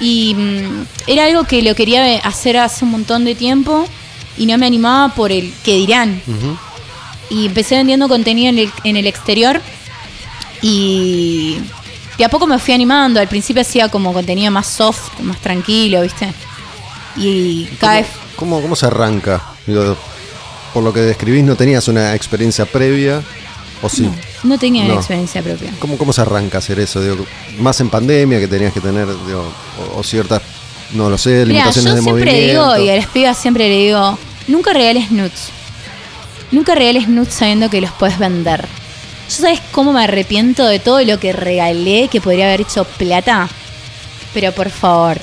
S3: Y mm, era algo que lo quería hacer hace un montón de tiempo y no me animaba por el que dirán. Y empecé vendiendo contenido en el, en el exterior y de a poco me fui animando. Al principio hacía como contenido más soft, más tranquilo, ¿viste? Y cada vez.
S2: ¿Cómo, cómo se arranca? Digo, por lo que describís, ¿no tenías una experiencia previa? ¿O sí?
S3: No, no tenía una
S2: No.
S3: experiencia propia.
S2: ¿Cómo, ¿Cómo se arranca a hacer eso? Digo, más en pandemia que tenías que tener digo, o, o ciertas, no lo sé,
S3: Mira, yo
S2: limitaciones de
S3: siempre
S2: movimiento.
S3: digo, y a las pibas siempre le digo, nunca regales nudes. Nunca regales nudes sabiendo que los puedes vender. ¿Yo sabes cómo me arrepiento de todo lo que regalé que podría haber hecho plata? Pero por favor.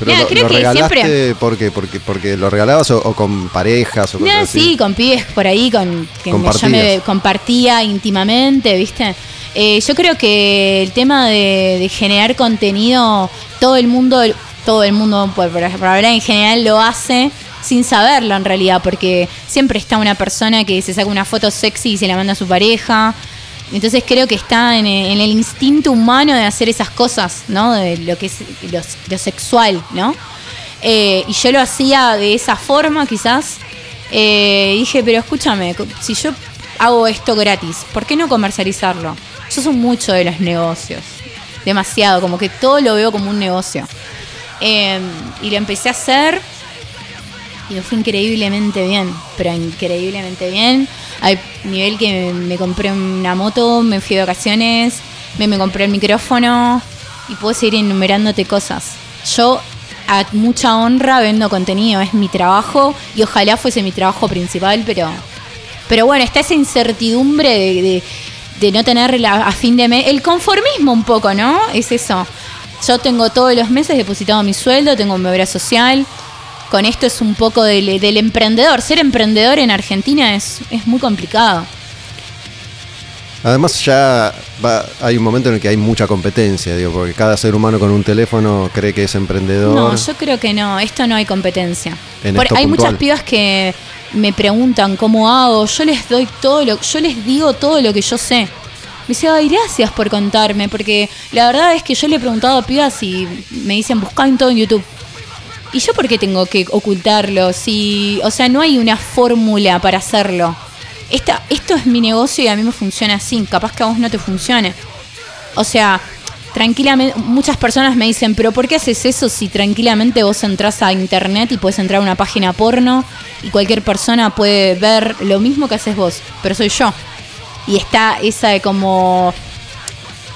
S2: Pero
S3: Mira,
S2: lo,
S3: creo
S2: lo
S3: que
S2: regalaste
S3: siempre.
S2: ¿por qué? porque, porque lo regalabas o, o con parejas o cosas
S3: Mira,
S2: así.
S3: sí, con pibes por ahí, con que me- yo me compartía íntimamente, ¿viste? Eh, yo creo que el tema de, de generar contenido, todo el mundo, todo el mundo, por, por hablar en general, lo hace sin saberlo en realidad, porque siempre está una persona que se saca una foto sexy y se la manda a su pareja. Entonces creo que está en, en el instinto humano de hacer esas cosas, ¿no? De lo que es lo, lo sexual, ¿no? Eh, y yo lo hacía de esa forma, quizás. Eh, dije, pero escúchame, si yo hago esto gratis, ¿por qué no comercializarlo? Yo soy mucho de los negocios. Demasiado, como que todo lo veo como un negocio. Eh, y lo empecé a hacer y me fue increíblemente bien, pero increíblemente bien. Al nivel que me, compré una moto, me fui de vacaciones, me, me compré el micrófono y puedo seguir enumerándote cosas. Yo a mucha honra vendo contenido, es mi trabajo y ojalá fuese mi trabajo principal, pero, pero bueno, está esa incertidumbre de, de- de no tener la- a fin de mes, el conformismo un poco, ¿no? Es eso. Yo tengo todos los meses depositado mi sueldo, tengo mi obra social, con esto es un poco del, del emprendedor. Ser emprendedor en Argentina es, es muy complicado.
S2: Además ya va- hay un momento en el que hay mucha competencia, digo, porque cada ser humano con un teléfono cree que es emprendedor.
S3: No, yo creo que no, esto no hay competencia.
S2: En
S3: Por- hay
S2: puntual.
S3: muchas pibas que me preguntan cómo hago, yo les doy todo lo, yo les digo todo lo que yo sé. Me dice, ay, gracias por contarme, porque la verdad es que yo le he preguntado a pibas y me dicen, buscan todo en YouTube. ¿Y yo por qué tengo que ocultarlo? Si, o sea, no hay una fórmula para hacerlo. Esta, esto es mi negocio y a mí me funciona así. Capaz que a vos no te funcione. O sea, tranquilamente, muchas personas me dicen, pero ¿por qué haces eso si tranquilamente vos entras a internet y puedes entrar a una página porno y cualquier persona puede ver lo mismo que haces vos, pero soy yo? Y está esa de como,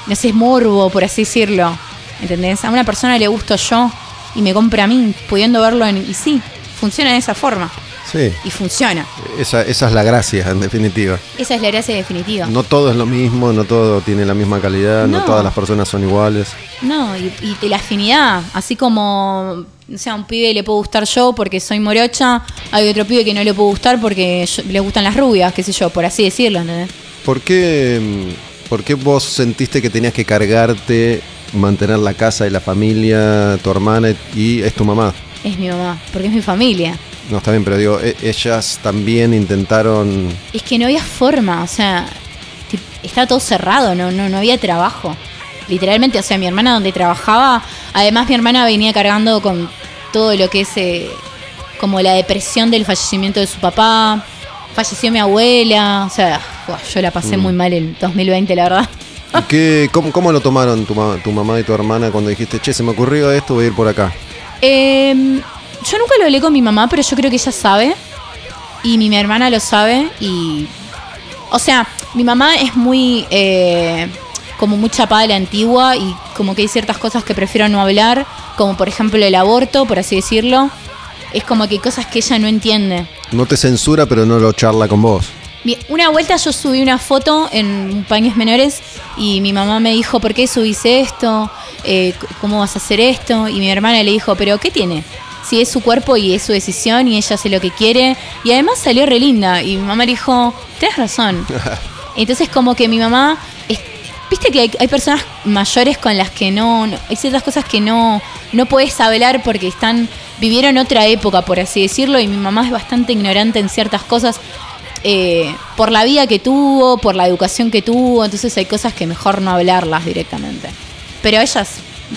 S3: no sé, morbo, por así decirlo. ¿Entendés? A una persona le gusto yo y me compra a mí, pudiendo verlo en... Y sí, funciona de esa forma.
S2: Sí,
S3: Y funciona.
S2: esa, esa es la gracia, en definitiva.
S3: Esa es la gracia definitiva.
S2: No todo es lo mismo, no todo tiene la misma calidad, no,
S3: No.
S2: todas las personas son iguales.
S3: No, y, la afinidad, así como, o sea, a un pibe le puedo gustar yo porque soy morocha, hay otro pibe que no le puedo gustar porque yo- le gustan las rubias, qué sé yo, por así decirlo, ¿entendés?
S2: ¿Por qué, mm, por qué vos sentiste que tenías que cargarte, mantener la casa y la familia, tu hermana y es tu mamá?
S3: Es mi mamá, porque es mi familia.
S2: No, está bien, pero digo, e- ellas también intentaron...
S3: Es que no había forma, o sea, estaba todo cerrado, no, no, no había trabajo. Literalmente, o sea, mi hermana donde trabajaba, además mi hermana venía cargando con todo lo que es eh, como la depresión del fallecimiento de su papá, falleció mi abuela, o sea, yo la pasé muy mal en 2020, la verdad.
S2: ¿Y qué, cómo, cómo lo tomaron tu, ma- tu mamá y tu hermana cuando dijiste, che, se me ocurrió esto, voy a ir por acá?
S3: Eh, yo nunca lo hablé con mi mamá, pero yo creo que ella sabe. Y mi, mi hermana lo sabe. Y. O sea, mi mamá es muy. eh, como muy chapada de la antigua. Y como que hay ciertas cosas que prefiero no hablar. Como por ejemplo el aborto, por así decirlo. Es como que hay cosas que ella no entiende.
S2: No te censura, pero no lo charla con vos.
S3: Una vuelta yo subí una foto en paños menores y mi mamá me dijo, ¿por qué subiste esto? Eh, ¿Cómo vas a hacer esto? Y mi hermana le dijo, ¿pero qué tiene? Si es su cuerpo y es su decisión y ella hace lo que quiere. Y además salió re linda. Y mi mamá le dijo, tenés razón. Entonces como que mi mamá, es- viste que hay, hay personas mayores con las que no, no- hay ciertas cosas que no, no puedes hablar porque están, vivieron otra época, por así decirlo, y mi mamá es bastante ignorante en ciertas cosas. Eh, por la vida que tuvo, por la educación que tuvo, entonces hay cosas que mejor no hablarlas directamente. Pero ellas,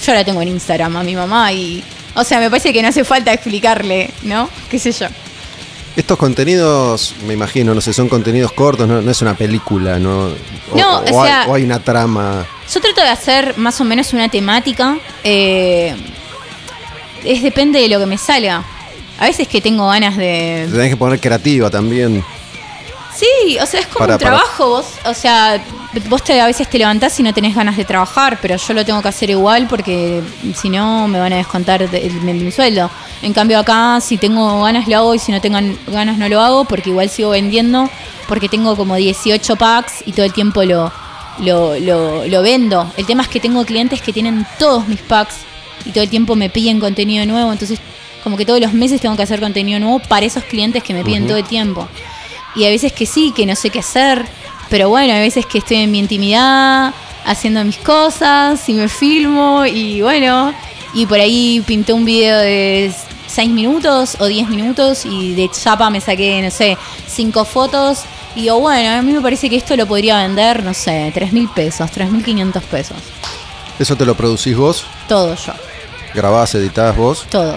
S3: yo la tengo en Instagram a mi mamá y, o sea, me parece que no hace falta explicarle, ¿no? ¿Qué sé yo?
S2: Estos contenidos, me imagino, no sé, son contenidos cortos, no, no es una película, ¿no?
S3: No, o
S2: hay,
S3: sea-
S2: o hay una trama.
S3: Yo trato de hacer más o menos una temática. eh, es depende de lo que me salga. A veces que tengo ganas
S2: Te
S3: de.
S2: tenés que poner creativa también.
S3: Sí, o sea, es como
S2: Para-
S3: un trabajo. Vos, o sea, vos te, a veces te levantás y no tenés ganas de trabajar, pero yo lo tengo que hacer igual porque si no me van a descontar de, de mi sueldo. En cambio acá, si tengo ganas lo hago y si no tengo ganas no lo hago porque igual sigo vendiendo porque tengo como 18 packs y todo el tiempo lo, lo, lo, lo vendo. El tema es que tengo clientes que tienen todos mis packs y todo el tiempo me piden contenido nuevo, entonces como que todos los meses tengo que hacer contenido nuevo para esos clientes que me piden todo el tiempo. Y hay veces que sí, que no sé qué hacer, pero bueno, hay veces que estoy en mi intimidad, haciendo mis cosas y me filmo y bueno, y por ahí pinté un video de 6 minutos o 10 minutos y de chapa me saqué, no sé, 5 fotos y digo, bueno, a mí me parece que esto lo podría vender, no sé, 3 mil pesos, 3 mil 500 pesos.
S2: ¿Eso te lo producís vos?
S3: Todo yo,
S2: ¿Grabás, editás vos?
S3: todo.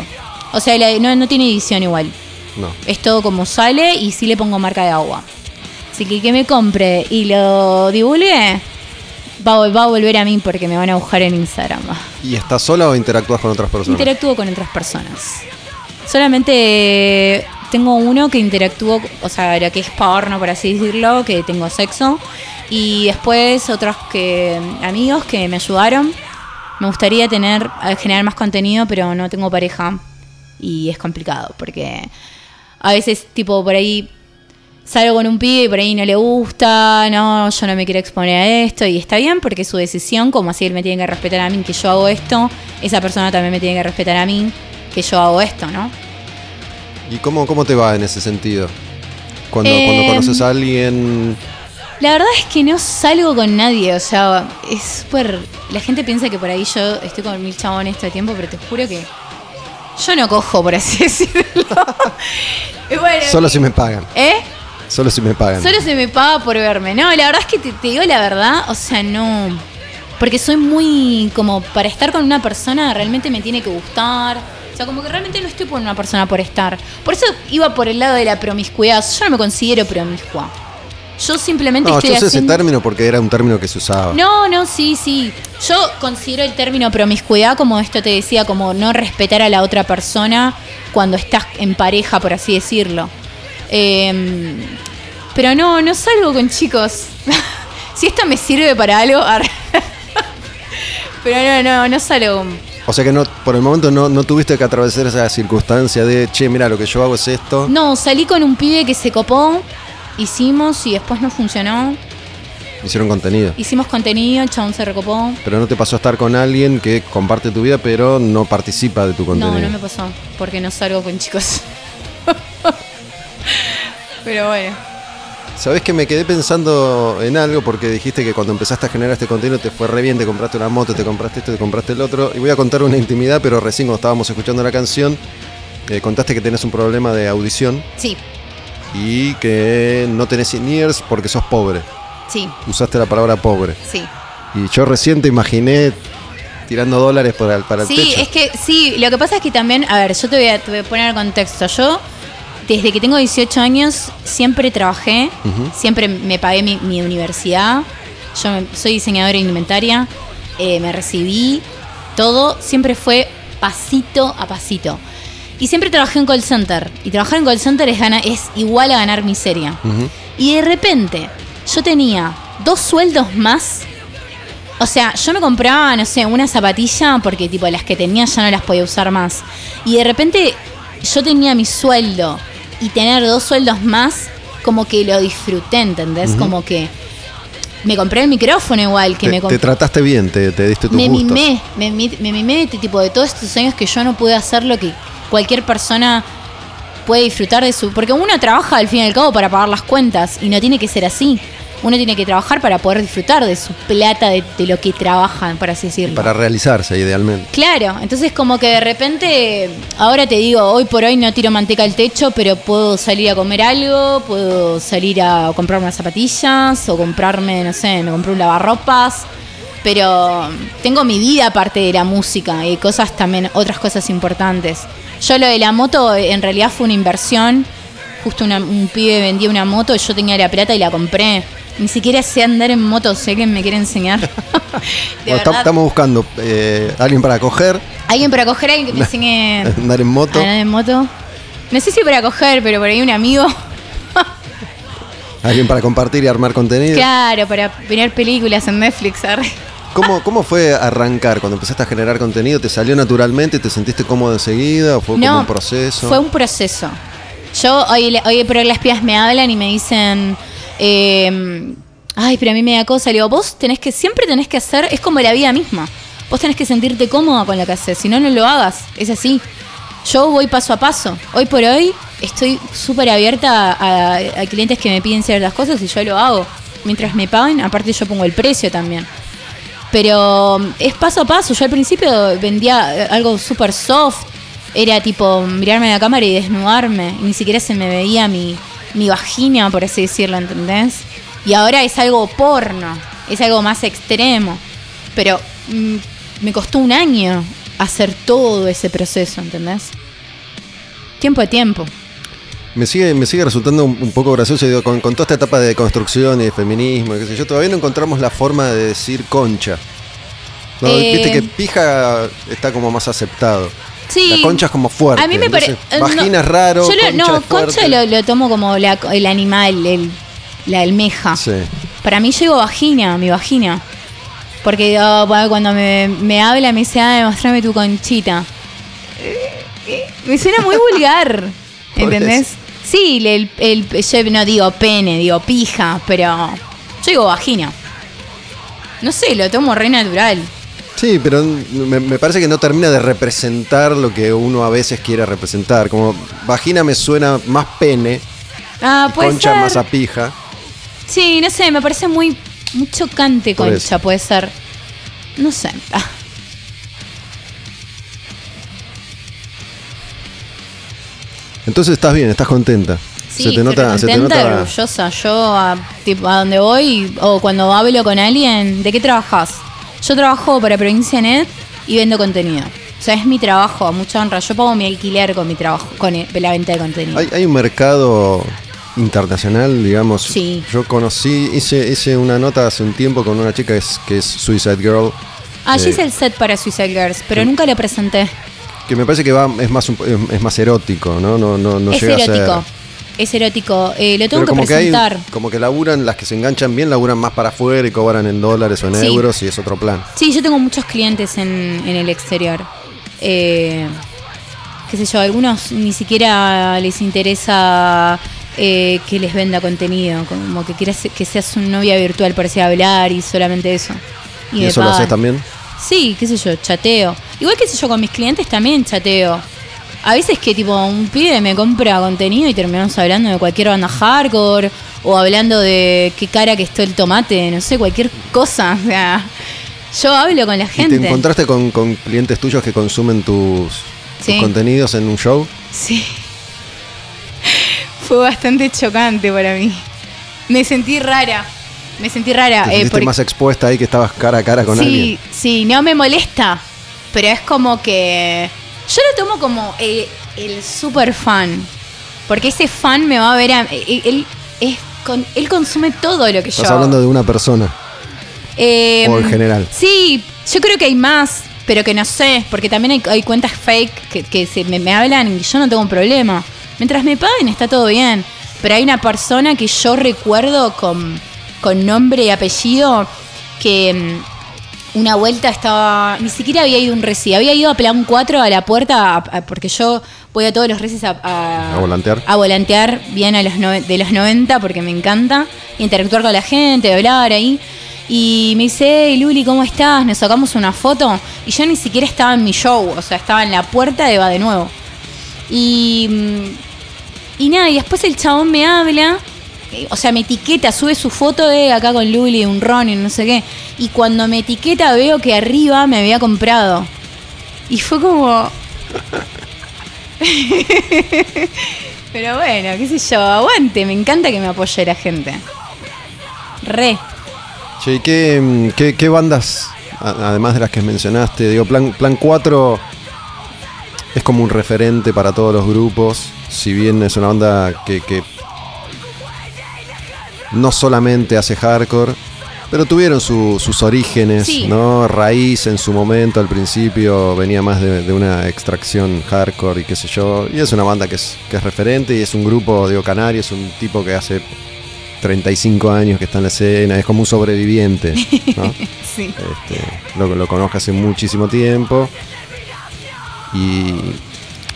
S3: O sea, no tiene edición igual.
S2: No.
S3: Es todo como sale y sí le pongo marca de agua. Así que que me compre y lo divulgue, va, a- va a volver a mí porque me van a buscar en Instagram.
S2: ¿Y estás sola o interactúas con otras personas?
S3: Interactúo con otras personas. Solamente tengo uno que interactúo, o sea, lo que es porno, por así decirlo, que tengo sexo. Y después otros que amigos que me ayudaron. Me gustaría tener, eh, generar más contenido, pero no tengo pareja. Y es complicado, porque a veces, tipo, por ahí salgo con un pibe y por ahí no le gusta, no, yo no me quiero exponer a esto y está bien porque es su decisión, como así él me tiene que respetar a mí que yo hago esto, esa persona también me tiene que respetar a mí que yo hago esto, ¿no?
S2: ¿Y cómo, cómo te va en ese sentido? Cuando,
S3: Eh,
S2: cuando conoces a alguien.
S3: La verdad es que no salgo con nadie, o sea, es súper... La gente piensa que por ahí yo estoy con mil chabones todo el tiempo, pero te juro que yo no cojo, por así decirlo. Y bueno,
S2: Solo si me pagan.
S3: ¿Eh?
S2: Solo si me pagan.
S3: Solo se me paga por verme. No, la verdad es que te, te digo la verdad, o sea, no. Porque soy muy. Como para estar con una persona realmente me tiene que gustar. O sea, como que realmente no estoy por una persona por estar. Por eso iba por el lado de la promiscuidad. Yo no me considero promiscua. Yo simplemente
S2: No,
S3: estoy
S2: yo ese término porque era un término que se usaba.
S3: No, no, sí, sí. Yo considero el término promiscuidad como esto te decía, como no respetar a la otra persona cuando estás en pareja, por así decirlo. Eh, pero no, no salgo con chicos. si esto me sirve para algo, pero no, no, no salgo.
S2: O sea que no, por el momento no, no tuviste que atravesar esa circunstancia de, che, mira, lo que yo hago es esto.
S3: No, salí con un pibe que se copó, hicimos y después no funcionó.
S2: Hicieron contenido.
S3: Hicimos contenido, el chabón se recopó.
S2: Pero no te pasó a estar con alguien que comparte tu vida, pero no participa de tu contenido.
S3: No, no me pasó, porque no salgo con chicos. Pero bueno.
S2: Sabes que me quedé pensando en algo porque dijiste que cuando empezaste a generar este contenido te fue re bien, te compraste una moto, te compraste esto, te compraste el otro. Y voy a contar una intimidad, pero recién cuando estábamos escuchando la canción, eh, contaste que tenés un problema de audición
S3: Sí,
S2: y que no tenés in-ears porque sos pobre.
S3: sí,
S2: Usaste la palabra pobre.
S3: sí.
S2: Y yo recién te imaginé tirando dólares para el, para el
S3: Sí,
S2: techo.
S3: es que sí, lo que pasa es que también, a ver, yo te voy a, te voy a poner en contexto. Yo, desde que tengo 18 años, siempre trabajé, siempre me pagué mi, mi universidad. Yo me- soy diseñadora indumentaria, eh, me recibí, todo siempre fue pasito a pasito. Y siempre trabajé en call center. Y trabajar en call center es, gana, es igual a ganar miseria.
S2: Ujú.
S3: Y de repente, yo tenía dos sueldos más. O sea, yo me compraba, no sé, una zapatilla porque tipo las que tenía ya no las podía usar más. Y de repente yo tenía mi sueldo y tener dos sueldos más, como que lo disfruté, ¿entendés? Como que me compré el micrófono igual, que
S2: te,
S3: me
S2: te
S3: compré.
S2: trataste bien, te, te diste tus
S3: Me
S2: gustos.
S3: mimé, me, mi- me mimé de tipo de todos estos años que yo no pude hacer lo que cualquier persona puede disfrutar de su. Porque uno trabaja al fin y al cabo para pagar las cuentas y no tiene que ser así. uno tiene que trabajar para poder disfrutar de su plata, de, de lo que trabajan, por así decirlo.
S2: Para realizarse, idealmente.
S3: Claro, entonces como que de repente, ahora te digo, hoy por hoy no tiro manteca al techo, pero puedo salir a comer algo, puedo salir a comprar unas zapatillas o comprarme, no sé, me compré un lavarropas, pero tengo mi vida aparte de la música y cosas también, otras cosas importantes. Yo lo de la moto en realidad fue una inversión, justo una- un pibe vendía una moto, yo tenía la plata y la compré. Ni siquiera sé andar en moto, sé que me quiere enseñar.
S2: Bueno, estamos buscando eh, alguien para coger,
S3: Alguien para coger, alguien que me enseñe
S2: andar en moto.
S3: a andar en moto. No sé si para coger, pero por ahí un amigo.
S2: Alguien para compartir y armar contenido.
S3: Claro, para mirar películas en Netflix.
S2: ¿Cómo, ¿Cómo fue arrancar cuando empezaste a generar contenido? ¿Te salió naturalmente? ¿Te sentiste cómodo enseguida? ¿O fue como un proceso?
S3: Fue un proceso. Yo, hoy, hoy pero las pibas me hablan y me dicen, eh, ay, pero a mí me da cosa. Le digo, vos tenés que, siempre tenés que hacer, es como la vida misma. Vos tenés que sentirte cómoda con lo que haces, si no, no lo hagas. Es así. Yo voy paso a paso. Hoy por hoy estoy súper abierta a, a clientes que me piden ciertas cosas y yo lo hago. Mientras me paguen, aparte yo pongo el precio también. Pero mm, es paso a paso. Yo al principio vendía eh, algo súper soft. Era tipo mirarme a la cámara y desnudarme. Ni siquiera se me veía mi, mi vagina, por así decirlo, ¿entendés? Y ahora es algo porno. Es algo más extremo. Pero mm, me costó un año hacer todo ese proceso, ¿entendés? Tiempo a tiempo.
S2: Me sigue, me sigue resultando un, un poco gracioso digo, con, con toda esta etapa de construcción y de feminismo, y qué sé yo, todavía no encontramos la forma de decir concha. No,
S3: Eh.
S2: Viste que pija está como más aceptado.
S3: Sí.
S2: La concha es como fuerte.
S3: A mí me parece.
S2: entonces, Vagina es raro,
S3: Yo lo-
S2: concha
S3: no,
S2: es
S3: concha lo, lo tomo como la- el animal, el, la almeja.
S2: Sí.
S3: Para mí llego vagina, mi vagina. Porque oh, cuando me, me habla me dice, ah, mostrame tu conchita. Eh, eh, Me suena muy vulgar. ¿Entendés? Sí, el, el, yo no digo pene, digo pija, pero yo digo vagina. No sé, lo tomo re natural.
S2: Sí, pero me, me parece que no termina de representar lo que uno a veces quiere representar. Como vagina me suena más pene,
S3: Ah, puede
S2: concha
S3: ser.
S2: más a pija.
S3: Sí, no sé, me parece muy, muy chocante
S2: Por
S3: concha,
S2: eso.
S3: puede ser. No sé.
S2: Entonces estás bien, estás contenta.
S3: Sí,
S2: se te nota, se te nota.
S3: orgullosa. Yo, a, tipo, a donde voy o cuando hablo con alguien, ¿de qué trabajas? Yo trabajo para Provincia Net y vendo contenido. O sea, es mi trabajo, a mucha honra. Yo pago mi alquiler con mi trabajo, con el- la venta de contenido.
S2: Hay, hay un mercado internacional, digamos.
S3: Sí.
S2: Yo conocí, hice, hice una nota hace un tiempo con una chica que es, que es Suicide Girl.
S3: Ah,
S2: eh,
S3: hice el set para Suicide Girls, pero nunca lo presenté.
S2: Que me parece que va, es más un- es, más erótico, ¿no? No, no, no
S3: es
S2: llega a ser-
S3: erótico. Es erótico. Eh, lo tengo
S2: Pero
S3: que
S2: como que hay,
S3: presentar.
S2: como que laburan, las que se enganchan bien, laburan más para afuera y cobran en dólares o en
S3: Sí.
S2: euros y es otro plan.
S3: Sí, yo tengo muchos clientes en, en el exterior. Eh, qué sé yo, a algunos ni siquiera les interesa eh, que les venda contenido, como que quieras que seas su novia virtual para hablar y solamente eso.
S2: ¿Y, eso lo haces también?
S3: Sí, qué sé yo, chateo. Igual que sé yo, con mis clientes también chateo. A veces que tipo un pibe me compra contenido y terminamos hablando de cualquier banda hardcore o hablando de qué cara que está el tomate, no sé, cualquier cosa. O sea, yo hablo con la
S2: ¿Y
S3: gente.
S2: te encontraste con, con clientes tuyos que consumen tus, tus contenidos en un show?
S3: Sí. Fue bastante chocante para mí. Me sentí rara. Me sentí rara.
S2: ¿Te
S3: eh, porque-
S2: más expuesta ahí que estabas cara a cara con
S3: sí,
S2: alguien?
S3: sí, no me molesta. Pero es como que. Yo lo tomo como el, el super fan. Porque ese fan me va a ver a. Él, él es con, él consume todo lo que
S2: Estás
S3: yo.
S2: hablando de una persona.
S3: Eh,
S2: o en general.
S3: Sí, yo creo que hay más, pero que no sé, porque también hay, hay cuentas fake que, que se me, me hablan y yo no tengo un problema. Mientras me paguen está todo bien, pero hay una persona que yo recuerdo con, con nombre y apellido que mm, una vuelta estaba, ni siquiera había ido a un reci, había ido a Plan 4 a la puerta, a- a- porque yo voy a todos los recis a, a,
S2: volantear.
S3: a volantear bien a los de los 90 porque me encanta interactuar con la gente, hablar ahí. Y me dice, hey Luli, ¿cómo estás? Nos sacamos una foto. Y yo ni siquiera estaba en mi show, o sea, estaba en la puerta de Va de nuevo. Y, mm, y nada, y después el chabón me habla o sea, me etiqueta, sube su foto de acá con Luli, un Ron y no sé qué. Y cuando me etiqueta veo que arriba me había comprado. Y fue como... Pero bueno, qué sé yo, aguante, me encanta que me apoye la gente. Re.
S2: Che, ¿y qué, mm, qué- qué bandas, además de las que mencionaste? Digo, Plan, Plan 4 es como un referente para todos los grupos, si bien es una banda que no solamente hace hardcore, pero tuvieron su- sus orígenes,
S3: Sí.
S2: ¿no? Raíz en su momento, al principio venía más de, de una extracción hardcore y qué sé yo. Y es una banda que es, que es referente y es un grupo, digo, canario, es un tipo que hace 35 años que está en la escena, es como un sobreviviente, ¿no?
S3: Sí.
S2: Este, lo, lo conozco hace muchísimo tiempo. Y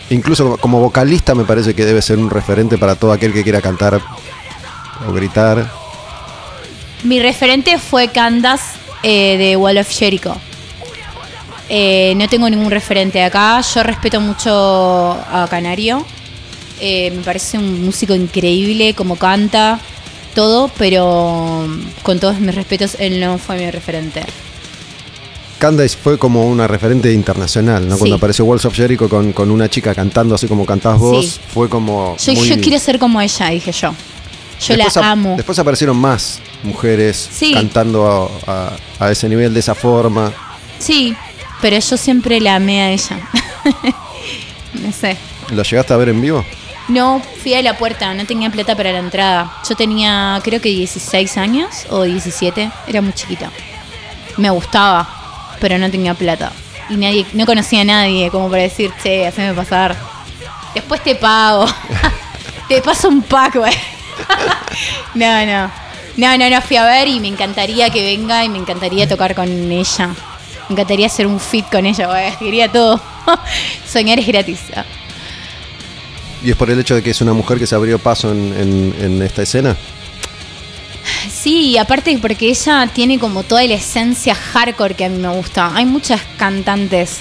S2: incluso como- como vocalista me parece que debe ser un referente para todo aquel que quiera cantar o gritar.
S3: Mi referente fue Candace eh, de Wall of Jericho. Eh, no tengo ningún referente acá. Yo respeto mucho a Canario. Eh, me parece un músico increíble, como canta, todo, pero mm, con todos mis respetos, él no fue mi referente.
S2: Candace fue como una referente internacional, ¿no?
S3: Sí.
S2: Cuando apareció Walls of Jericho con, con una chica cantando así como cantás vos,
S3: Sí.
S2: fue como.
S3: Yo,
S2: muy-
S3: yo quiero ser como ella, dije yo. Yo
S2: Después
S3: la amo.
S2: Después aparecieron más mujeres
S3: Sí.
S2: cantando a, a- a ese nivel, de esa forma.
S3: Sí, pero yo siempre la amé a ella. no sé.
S2: ¿Lo llegaste a ver en vivo?
S3: No, fui a la puerta, no tenía plata para la entrada. Yo tenía, creo que 16 años o 17, era muy chiquita. Me gustaba, pero no tenía plata. Y nadie, no conocía a nadie como para decir, che, haceme pasar. Después te pago. te paso un pack, güey. No, no. No, no, no fui a ver y me encantaría que venga y me encantaría tocar con ella. Me encantaría hacer un fit con ella, güey. Quería todo. Soñar es gratis.
S2: Y es por el hecho de que es una mujer que se abrió paso en, en- en esta escena.
S3: Sí, aparte porque ella tiene como toda la esencia hardcore que a mí me gusta. Hay muchas cantantes,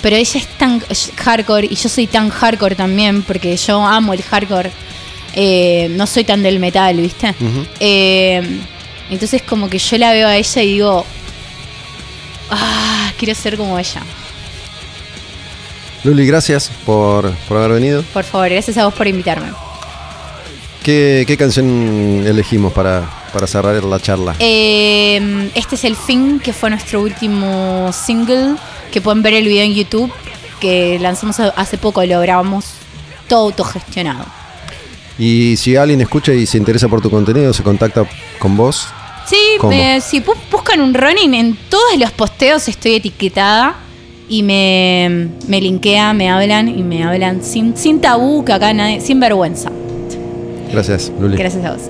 S3: pero ella es tan hardcore y yo soy tan hardcore también porque yo amo el hardcore. Eh, no soy tan del metal, ¿viste? Eh, entonces como que yo la veo a ella y digo, ah, quiero ser como ella.
S2: Luli, gracias por, por haber venido.
S3: Por favor, gracias a vos por invitarme.
S2: ¿Qué, qué canción elegimos para, para cerrar la charla?
S3: Eh, este es el fin, que fue nuestro último single, que pueden ver el video en YouTube, que lanzamos hace poco, lo grabamos todo autogestionado.
S2: Y si alguien escucha y se interesa por tu contenido, se contacta con vos.
S3: Sí, eh, si bu- buscan un running, en todos los posteos estoy etiquetada y me, me linkea, me hablan y me hablan sin, sin tabú, que acá nadie, sin vergüenza.
S2: Gracias, Luli.
S3: Gracias a vos.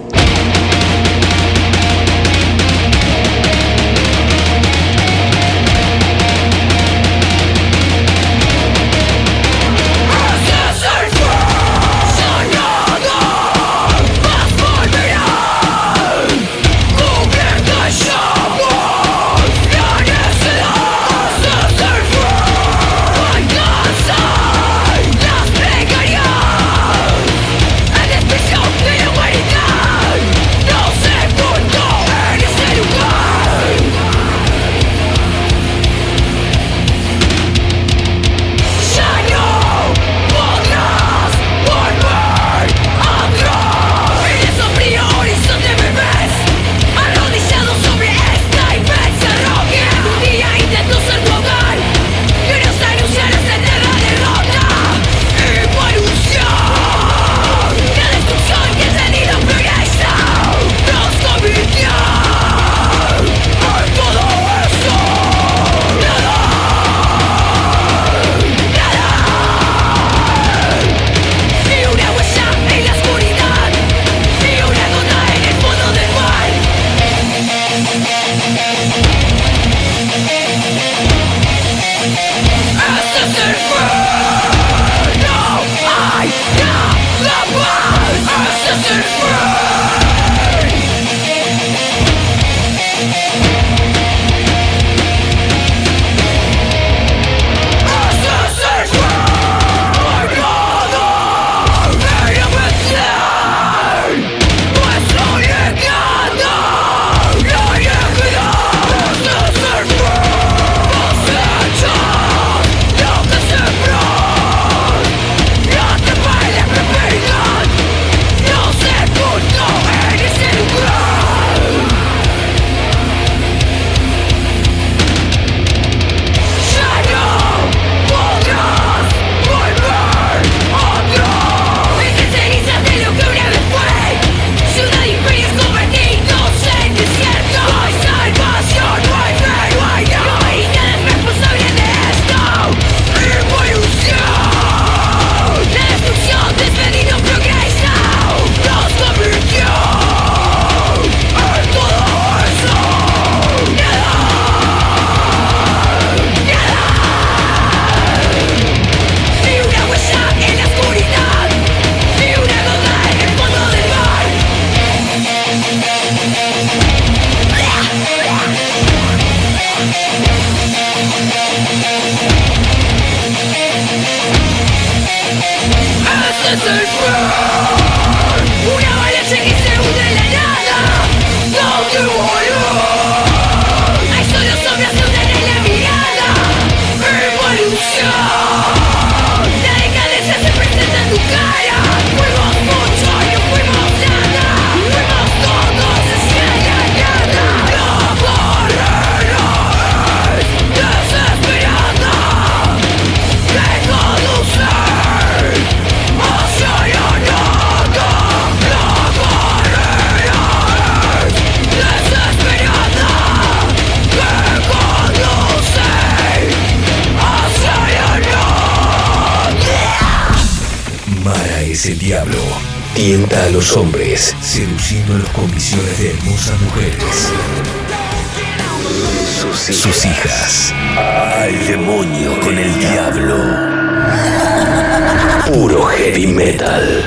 S1: Es el diablo. Tienta a los hombres, seduciéndolos con visiones de hermosas mujeres. Sus hijas. Al demonio con el diablo. Puro heavy metal.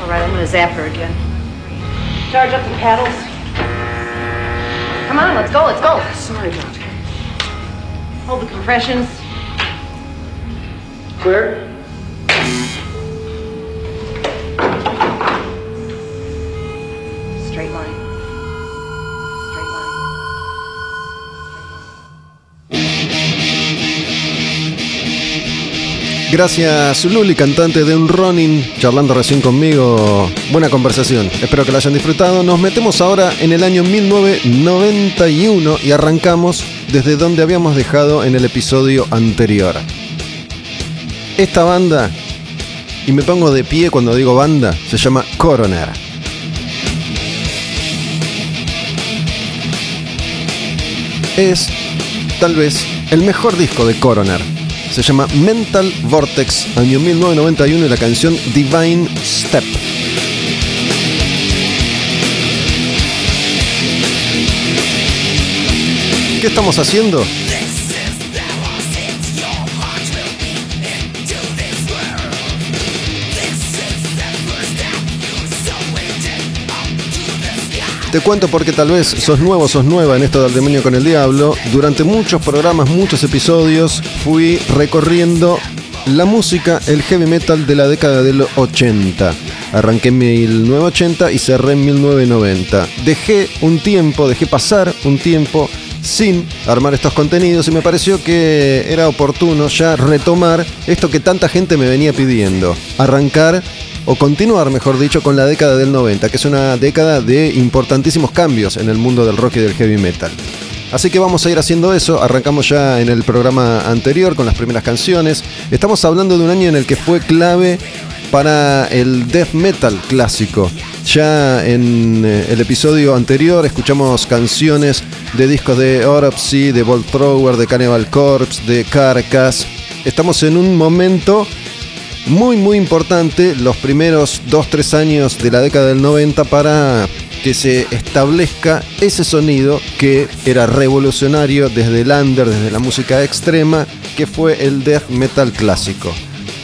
S4: All right, I'm gonna zap her again. Charge up the paddles. Come on, let's go, let's go. Sorry, Doctor. Hold the compressions. Clear.
S2: Gracias Luli, cantante de un Ronin, charlando recién conmigo. Buena conversación, espero que la hayan disfrutado. Nos metemos ahora en el año 1991 y arrancamos desde donde habíamos dejado en el episodio anterior. Esta banda, y me pongo de pie cuando digo banda, se llama Coroner. Es tal vez el mejor disco de Coroner. Se llama Mental Vortex, año 1991 y la canción Divine Step. ¿Qué estamos haciendo? Te cuento porque tal vez sos nuevo, sos nueva en esto del demonio con el diablo. Durante muchos programas, muchos episodios, fui recorriendo la música, el heavy metal de la década del 80. Arranqué en 1980 y cerré en 1990. Dejé un tiempo, dejé pasar un tiempo sin armar estos contenidos y me pareció que era oportuno ya retomar esto que tanta gente me venía pidiendo. Arrancar o continuar, mejor dicho, con la década del 90, que es una década de importantísimos cambios en el mundo del rock y del heavy metal. Así que vamos a ir haciendo eso, arrancamos ya en el programa anterior con las primeras canciones. Estamos hablando de un año en el que fue clave para el death metal clásico. Ya en eh, el episodio anterior escuchamos canciones de discos de Autopsy, de Bolt Thrower, de Cannibal Corpse, de Carcass. Estamos en un momento muy muy importante los primeros 2-3 años de la década del 90 para que se establezca ese sonido que era revolucionario desde el under, desde la música extrema, que fue el death metal clásico.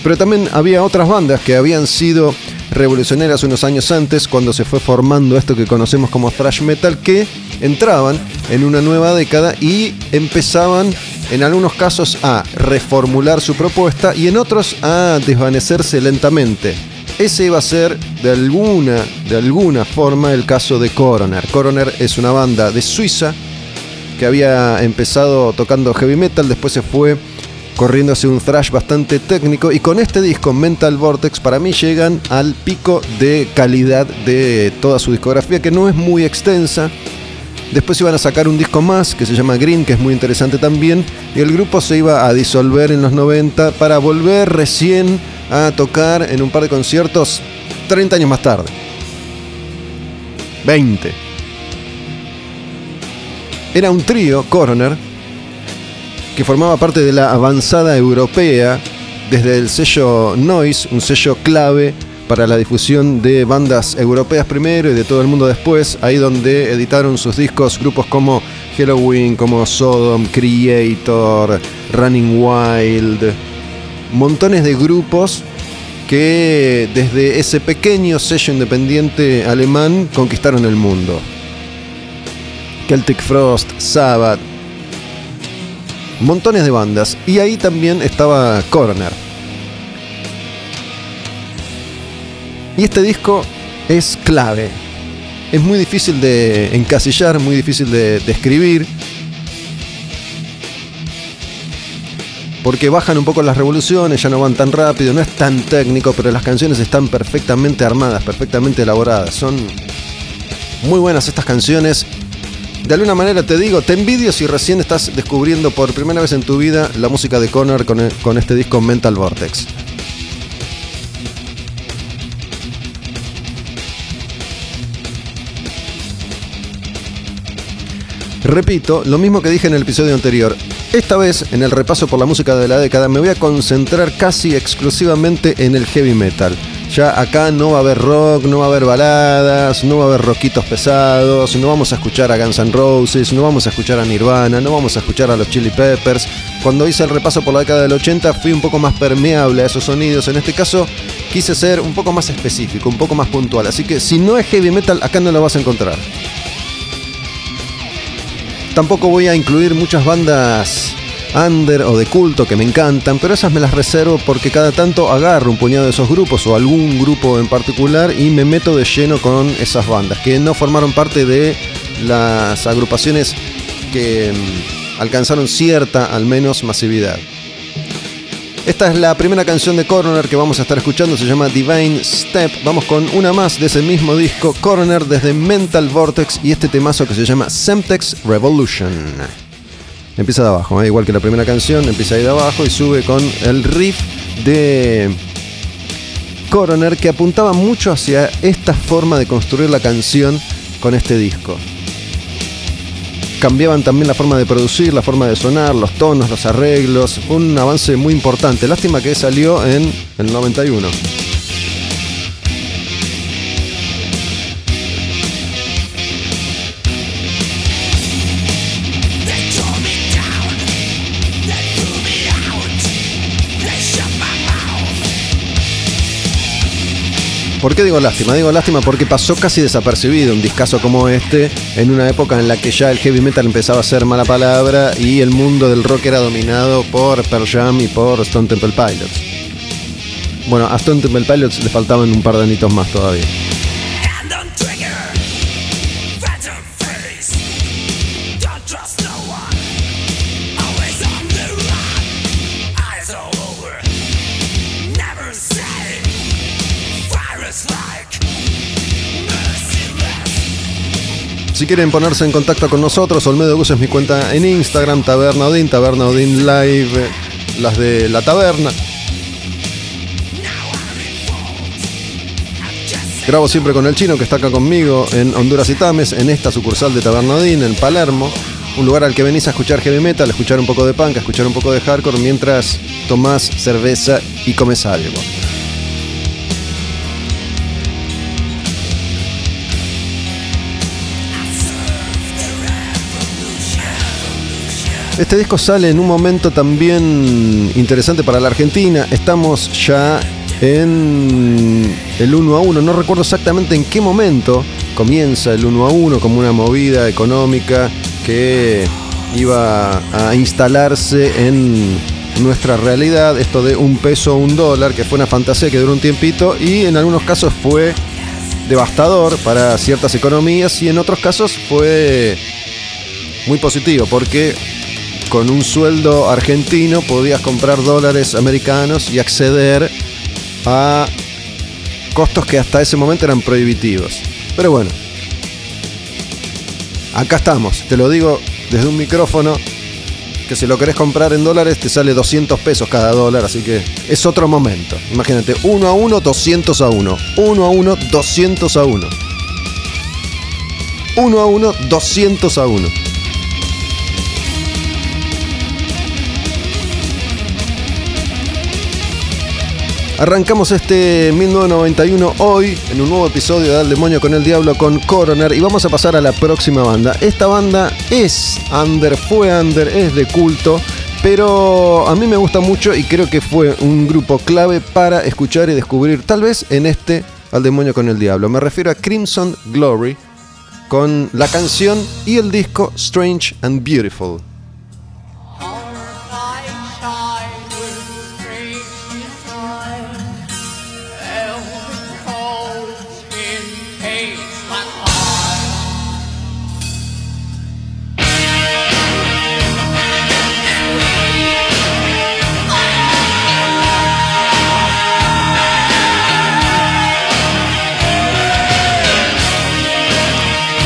S2: Pero también había otras bandas que habían sido revolucionarias unos años antes, cuando se fue formando esto que conocemos como thrash metal, que entraban en una nueva década y empezaban en algunos casos a reformular su propuesta y en otros a desvanecerse lentamente. Ese iba a ser de alguna, de alguna forma el caso de Coroner. Coroner es una banda de Suiza que había empezado tocando heavy metal, después se fue corriendo hacia un thrash bastante técnico y con este disco Mental Vortex para mí llegan al pico de calidad de toda su discografía que no es muy extensa. Después iban a sacar un disco más que se llama Green, que es muy interesante también, y el grupo se iba a disolver en los 90 para volver recién a tocar en un par de conciertos 30 años más tarde. 20. Era un trío, Coroner, que formaba parte de la avanzada europea desde el sello Noise, un sello clave para la difusión de bandas europeas primero y de todo el mundo después, ahí donde editaron sus discos grupos como Halloween, como Sodom, Creator, Running Wild, montones de grupos que desde ese pequeño sello independiente alemán conquistaron el mundo. Celtic Frost, Sabbath, montones de bandas. Y ahí también estaba Coroner. Y este disco es clave. Es muy difícil de encasillar, muy difícil de, de escribir. Porque bajan un poco las revoluciones, ya no van tan rápido, no es tan técnico, pero las canciones están perfectamente armadas, perfectamente elaboradas. Son muy buenas estas canciones de alguna manera te digo, te envidio si recién estás descubriendo por primera vez en tu vida la música de Connor con, con este disco Mental Vortex. Repito, lo mismo que dije en el episodio anterior. Esta vez, en el repaso por la música de la década, me voy a concentrar casi exclusivamente en el heavy metal. Ya acá no va a haber rock, no va a haber baladas, no va a haber rockitos pesados, no vamos a escuchar a Guns N' Roses, no vamos a escuchar a Nirvana, no vamos a escuchar a los Chili Peppers. Cuando hice el repaso por la década del 80 fui un poco más permeable a esos sonidos. En este caso quise ser un poco más específico, un poco más puntual. Así que si no es heavy metal, acá no lo vas a encontrar. Tampoco voy a incluir muchas bandas under o de culto que me encantan, pero esas me las reservo porque cada tanto agarro un puñado de esos grupos o algún grupo en particular y me meto de lleno con esas bandas que no formaron parte de las agrupaciones que mm, alcanzaron cierta, al menos, masividad. Esta es la primera canción de Coroner que vamos a estar escuchando, se llama Divine Step. Vamos con una más de ese mismo disco, Coroner desde Mental Vortex y este temazo que se llama Semtex Revolution. Empieza de abajo, ¿eh? igual que la primera canción, empieza ahí de abajo y sube con el riff de Coroner que apuntaba mucho hacia esta forma de construir la canción con este disco. Cambiaban también la forma de producir, la forma de sonar, los tonos, los arreglos. Un avance muy importante. Lástima que salió en el 91. ¿Por qué digo lástima? Digo lástima porque pasó casi desapercibido un discazo como este en una época en la que ya el heavy metal empezaba a ser mala palabra y el mundo del rock era dominado por Pearl Jam y por Stone Temple Pilots. Bueno, a Stone Temple Pilots le faltaban un par de anitos más todavía. Si quieren ponerse en contacto con nosotros, Olmedo Gus es mi cuenta en Instagram, Taberna Odin, Taberna Odin Live, las de la taberna. Grabo siempre con el chino que está acá conmigo en Honduras y Tames, en esta sucursal de Taberna Odin, en Palermo. Un lugar al que venís a escuchar heavy metal, a escuchar un poco de punk, a escuchar un poco de hardcore mientras tomás cerveza y comes algo. Este disco sale en un momento también interesante para la Argentina. Estamos ya en el 1 a 1. No recuerdo exactamente en qué momento comienza el 1 a 1 como una movida económica que iba a instalarse en nuestra realidad. Esto de un peso, un dólar, que fue una fantasía que duró un tiempito y en algunos casos fue devastador para ciertas economías y en otros casos fue muy positivo porque con un sueldo argentino podías comprar dólares americanos y acceder a costos que hasta ese momento eran prohibitivos. Pero bueno, acá estamos, te lo digo desde un micrófono, que si lo querés comprar en dólares te sale 200 pesos cada dólar, así que es otro momento. Imagínate, 1 a 1, 200 a 1. 1 a 1, 200 a 1. 1 a 1, 200 a 1. Arrancamos este 1991 hoy en un nuevo episodio de Al Demonio con el Diablo con Coroner y vamos a pasar a la próxima banda. Esta banda es under, fue under, es de culto, pero a mí me gusta mucho y creo que fue un grupo clave para escuchar y descubrir tal vez en este Al Demonio con el Diablo. Me refiero a Crimson Glory con la canción y el disco Strange and Beautiful.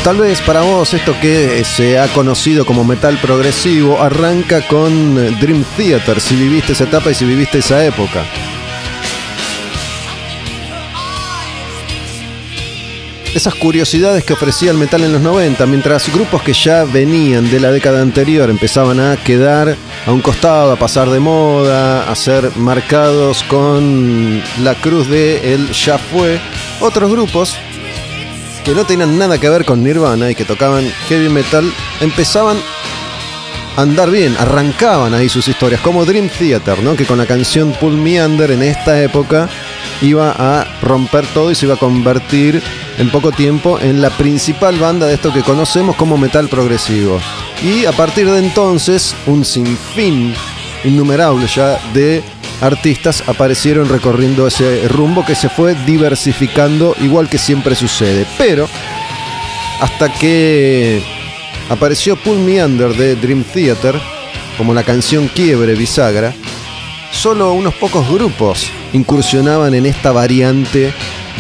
S2: Tal vez para vos esto que se ha conocido como metal progresivo arranca con Dream Theater, si viviste esa etapa y si viviste esa época. esas curiosidades que ofrecía el metal en los 90, mientras grupos que ya venían de la década anterior empezaban a quedar a un costado, a pasar de moda, a ser marcados con la cruz de el ya fue, otros grupos que no tenían nada que ver con Nirvana y que tocaban heavy metal empezaban a andar bien, arrancaban ahí sus historias, como Dream Theater, ¿no? que con la canción Pull Me Under en esta época iba a romper todo y se iba a convertir en poco tiempo en la principal banda de esto que conocemos como metal progresivo. Y a partir de entonces, un sinfín innumerable ya de artistas aparecieron recorriendo ese rumbo que se fue diversificando igual que siempre sucede. Pero hasta que apareció Pull Me Under de Dream Theater, como la canción quiebre bisagra, solo unos pocos grupos incursionaban en esta variante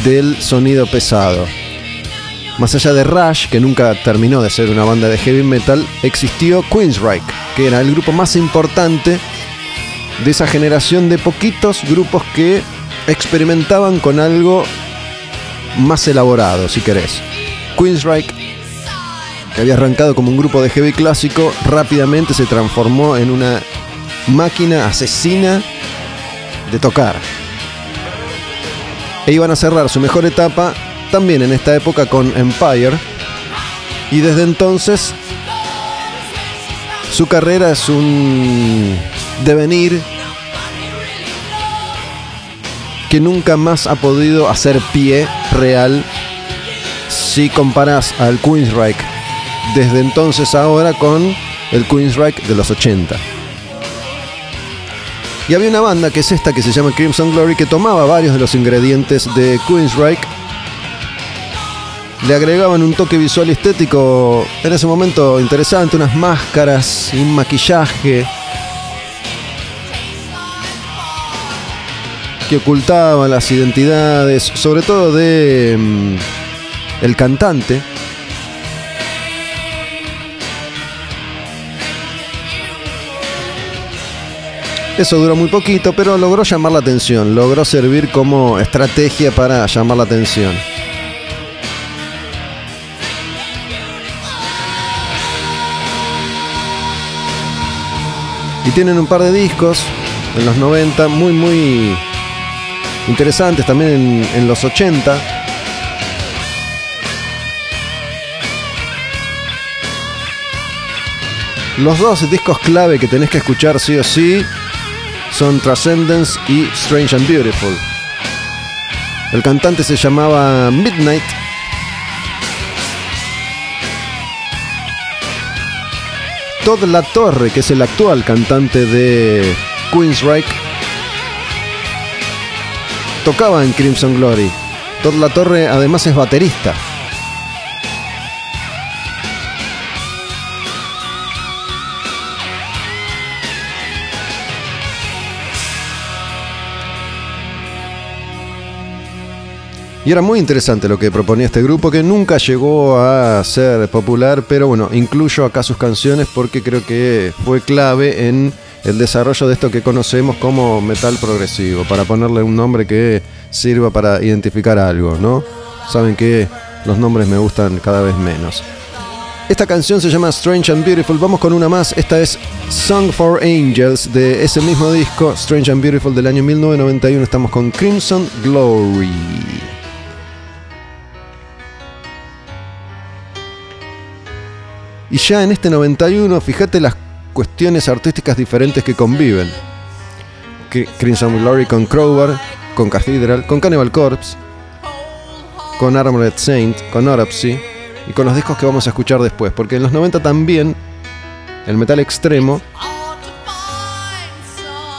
S2: del sonido pesado. Más allá de Rush, que nunca terminó de ser una banda de heavy metal, existió Queensryche, que era el grupo más importante de esa generación de poquitos grupos que experimentaban con algo más elaborado, si querés. Queensryche, que había arrancado como un grupo de heavy clásico, rápidamente se transformó en una máquina asesina de tocar. E iban a cerrar su mejor etapa también en esta época con Empire. Y desde entonces su carrera es un devenir que nunca más ha podido hacer pie real si comparas al Queensryche desde entonces ahora con el Queensryche de los 80. Y había una banda que es esta que se llama Crimson Glory que tomaba varios de los ingredientes de Queensryche. Le agregaban un toque visual y estético en ese momento interesante, unas máscaras y un maquillaje que ocultaban las identidades, sobre todo de mm, el cantante. Eso duró muy poquito, pero logró llamar la atención, logró servir como estrategia para llamar la atención. Y tienen un par de discos en los 90 muy muy interesantes, también en, los 80. Los dos discos clave que tenés que escuchar sí o sí son Transcendence y Strange and Beautiful. El cantante se llamaba Midnight. Todd La Torre, que es el actual cantante de Queensryche, tocaba en Crimson Glory. Todd La Torre además es baterista. Y era muy interesante lo que proponía este grupo, que nunca llegó a ser popular, pero bueno, incluyo acá sus canciones porque creo que fue clave en el desarrollo de esto que conocemos como metal progresivo, para ponerle un nombre que sirva para identificar algo, ¿no? Saben que los nombres me gustan cada vez menos. Esta canción se llama Strange and Beautiful. Vamos con una más. Esta es Song for Angels de ese mismo disco, Strange and Beautiful del año 1991. Estamos con Crimson Glory. Y ya en este 91, fíjate las cuestiones artísticas diferentes que conviven. Crimson Glory con Crowbar, con Cathedral, con Cannibal Corpse, con Armored Saint, con Autopsy y con los discos que vamos a escuchar después. Porque en los 90 también el metal extremo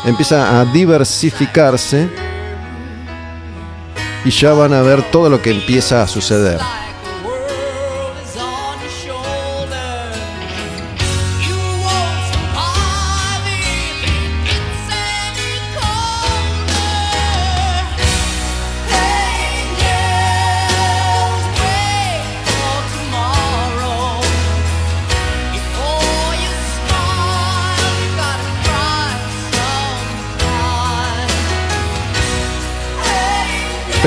S2: empieza a diversificarse y ya van a ver todo lo que empieza a suceder.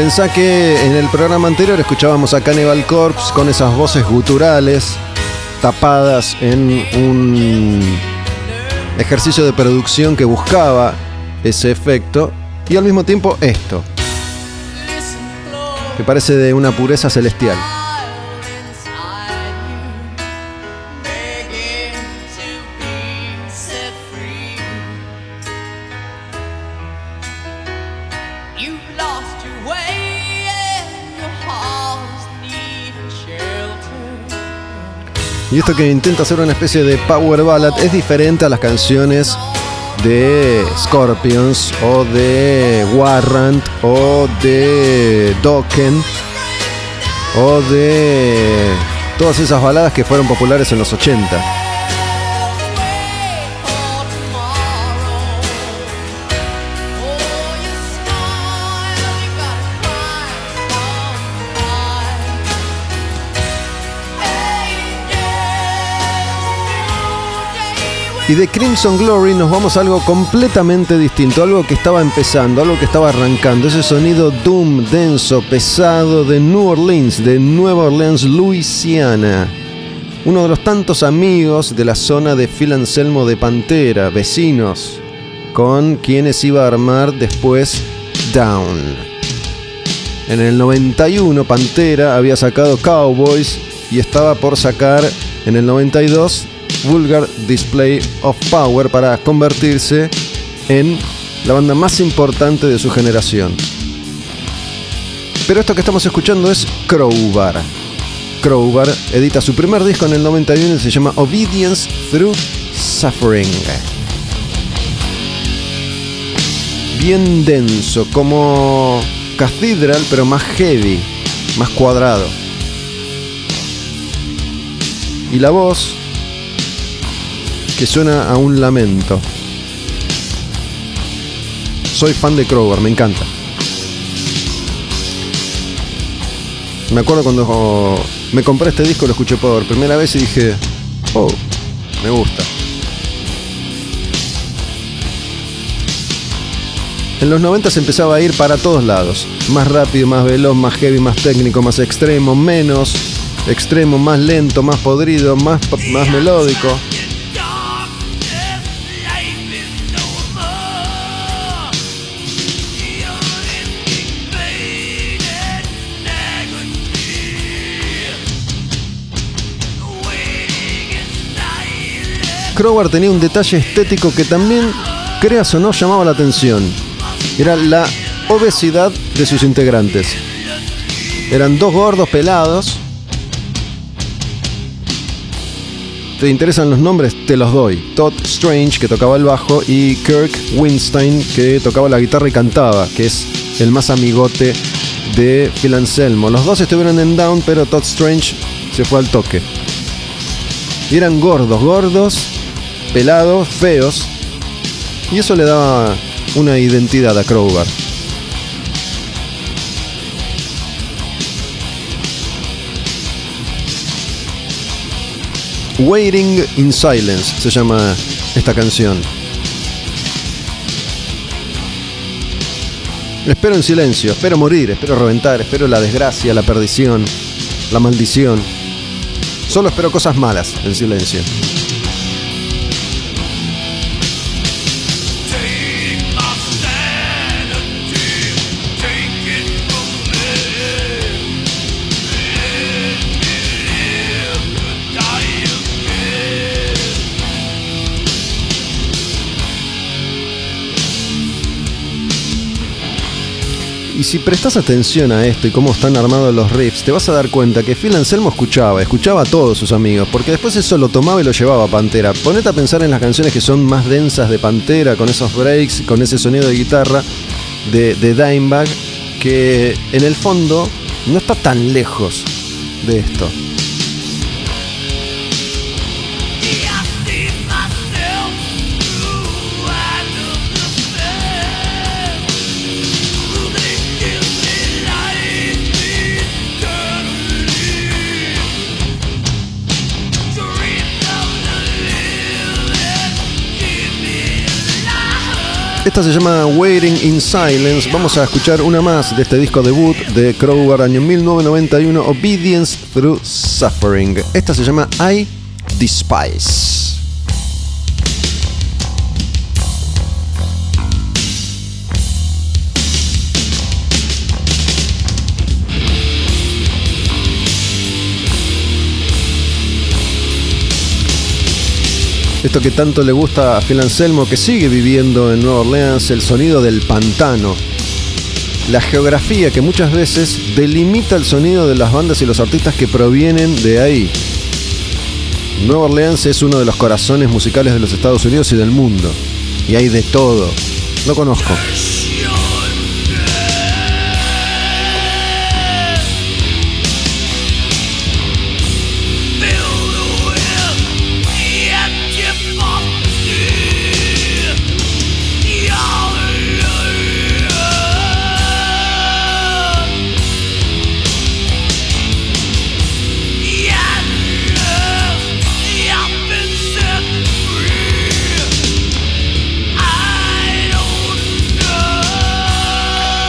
S2: Pensá que en el programa anterior escuchábamos a Cannibal Corpse con esas voces guturales tapadas en un ejercicio de producción que buscaba ese efecto y al mismo tiempo esto, que parece de una pureza celestial. Y esto que intenta hacer una especie de power ballad es diferente a las canciones de Scorpions o de Warrant o de Dokken o de todas esas baladas que fueron populares en los 80. Y de Crimson Glory nos vamos a algo completamente distinto, algo que estaba empezando, algo que estaba arrancando, ese sonido doom, denso, pesado de New Orleans, de Nueva Orleans, Luisiana. Uno de los tantos amigos de la zona de Phil Anselmo de Pantera, vecinos, con quienes iba a armar después Down. En el 91 Pantera había sacado Cowboys y estaba por sacar en el 92 Vulgar Display of Power para convertirse en la banda más importante de su generación. Pero esto que estamos escuchando es Crowbar. Crowbar edita su primer disco en el 91 y se llama Obedience Through Suffering. Bien denso, como Cathedral, pero más heavy, más cuadrado. Y la voz que suena a un lamento. Soy fan de Crowbar, me encanta. Me acuerdo cuando oh, me compré este disco, lo escuché por primera vez y dije, oh, me gusta. En los 90 se empezaba a ir para todos lados. Más rápido, más veloz, más heavy, más técnico, más extremo, menos extremo, más lento, más podrido, más, más melódico. Crowbar tenía un detalle estético que también, creas o no, llamaba la atención. Era la obesidad de sus integrantes. Eran dos gordos pelados. ¿Te interesan los nombres? Te los doy. Todd Strange, que tocaba el bajo, y Kirk Winstein, que tocaba la guitarra y cantaba, que es el más amigote de Phil Anselmo. Los dos estuvieron en Down, pero Todd Strange se fue al toque. Y eran gordos, gordos, pelados, feos. Y eso le daba una identidad a Crowbar. Waiting in Silence se llama esta canción. Espero en silencio, espero morir, espero reventar, espero la desgracia, la perdición, la maldición. Solo espero cosas malas en silencio. Si prestas atención a esto y cómo están armados los riffs, te vas a dar cuenta que Phil Anselmo escuchaba, escuchaba a todos sus amigos, porque después eso lo tomaba y lo llevaba a Pantera. Ponete a pensar en las canciones que son más densas de Pantera, con esos breaks, con ese sonido de guitarra de, de Dimebag, que en el fondo no está tan lejos de esto. Esta se llama Waiting in Silence. Vamos a escuchar una más de este disco debut de Crowbar, año 1991, Obedience Through Suffering. Esta se llama I Despise. Esto que tanto le gusta a Phil Anselmo, que sigue viviendo en Nueva Orleans, el sonido del pantano. La geografía que muchas veces delimita el sonido de las bandas y los artistas que provienen de ahí. Nueva Orleans es uno de los corazones musicales de los Estados Unidos y del mundo. Y hay de todo. No conozco.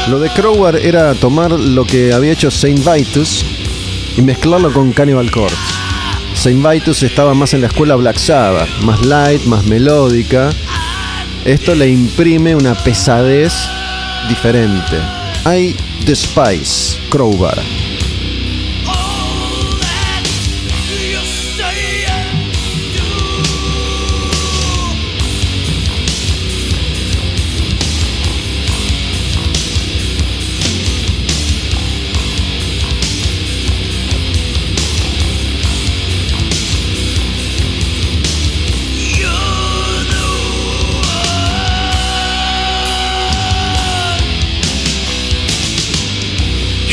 S2: Lo de Crowbar era tomar lo que había hecho Saint Vitus y mezclarlo con Cannibal Corpse. Saint Vitus estaba más en la escuela Black Sabbath, más light, más melódica. Esto le imprime una pesadez diferente. I despise Crowbar.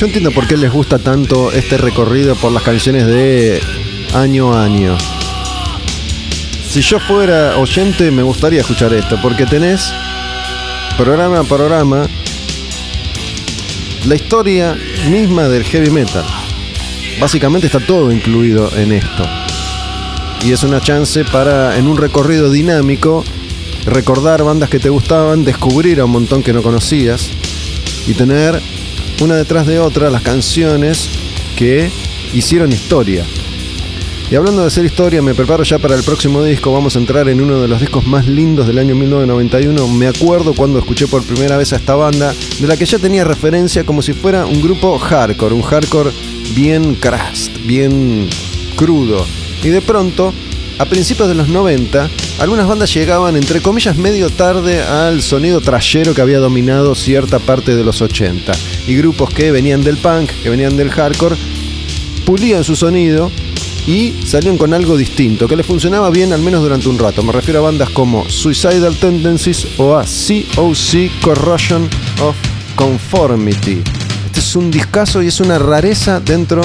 S2: Yo entiendo por qué les gusta tanto este recorrido por las canciones de año a año. Si yo fuera oyente me gustaría escuchar esto, porque tenés programa a programa la historia misma del heavy metal. Básicamente está todo incluido en esto. Y es una chance para, en un recorrido dinámico, recordar bandas que te gustaban, descubrir a un montón que no conocías y tener una detrás de otra las canciones que hicieron historia. Y hablando de hacer historia, me preparo ya para el próximo disco. Vamos a entrar en uno de los discos más lindos del año 1991. Me acuerdo cuando escuché por primera vez a esta banda, de la que ya tenía referencia como si fuera un grupo hardcore, un hardcore bien crust, bien crudo. Y de pronto, a principios de los 90, algunas bandas llegaban, entre comillas, medio tarde al sonido trayero que había dominado cierta parte de los 80. Y grupos que venían del punk, que venían del hardcore, pulían su sonido y salían con algo distinto, que les funcionaba bien al menos durante un rato. Me refiero a bandas como Suicidal Tendencies o a COC Corrosion of Conformity. Este es un discazo y es una rareza dentro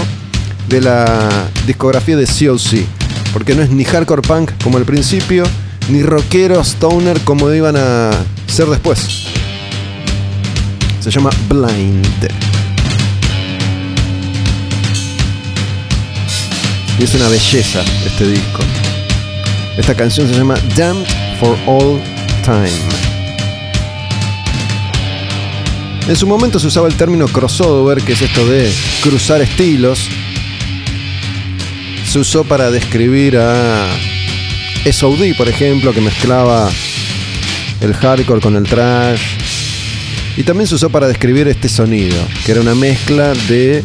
S2: de la discografía de COC, porque no es ni hardcore punk como al principio, ni rockero stoner como iban a ser después. Se llama Blind. Y es una belleza este disco. Esta canción se llama Damned for All Time. En su momento se usaba el término crossover, que es esto de cruzar estilos. Se usó para describir a SOD, por ejemplo, que mezclaba el hardcore con el trash. Y también se usó para describir este sonido, que era una mezcla de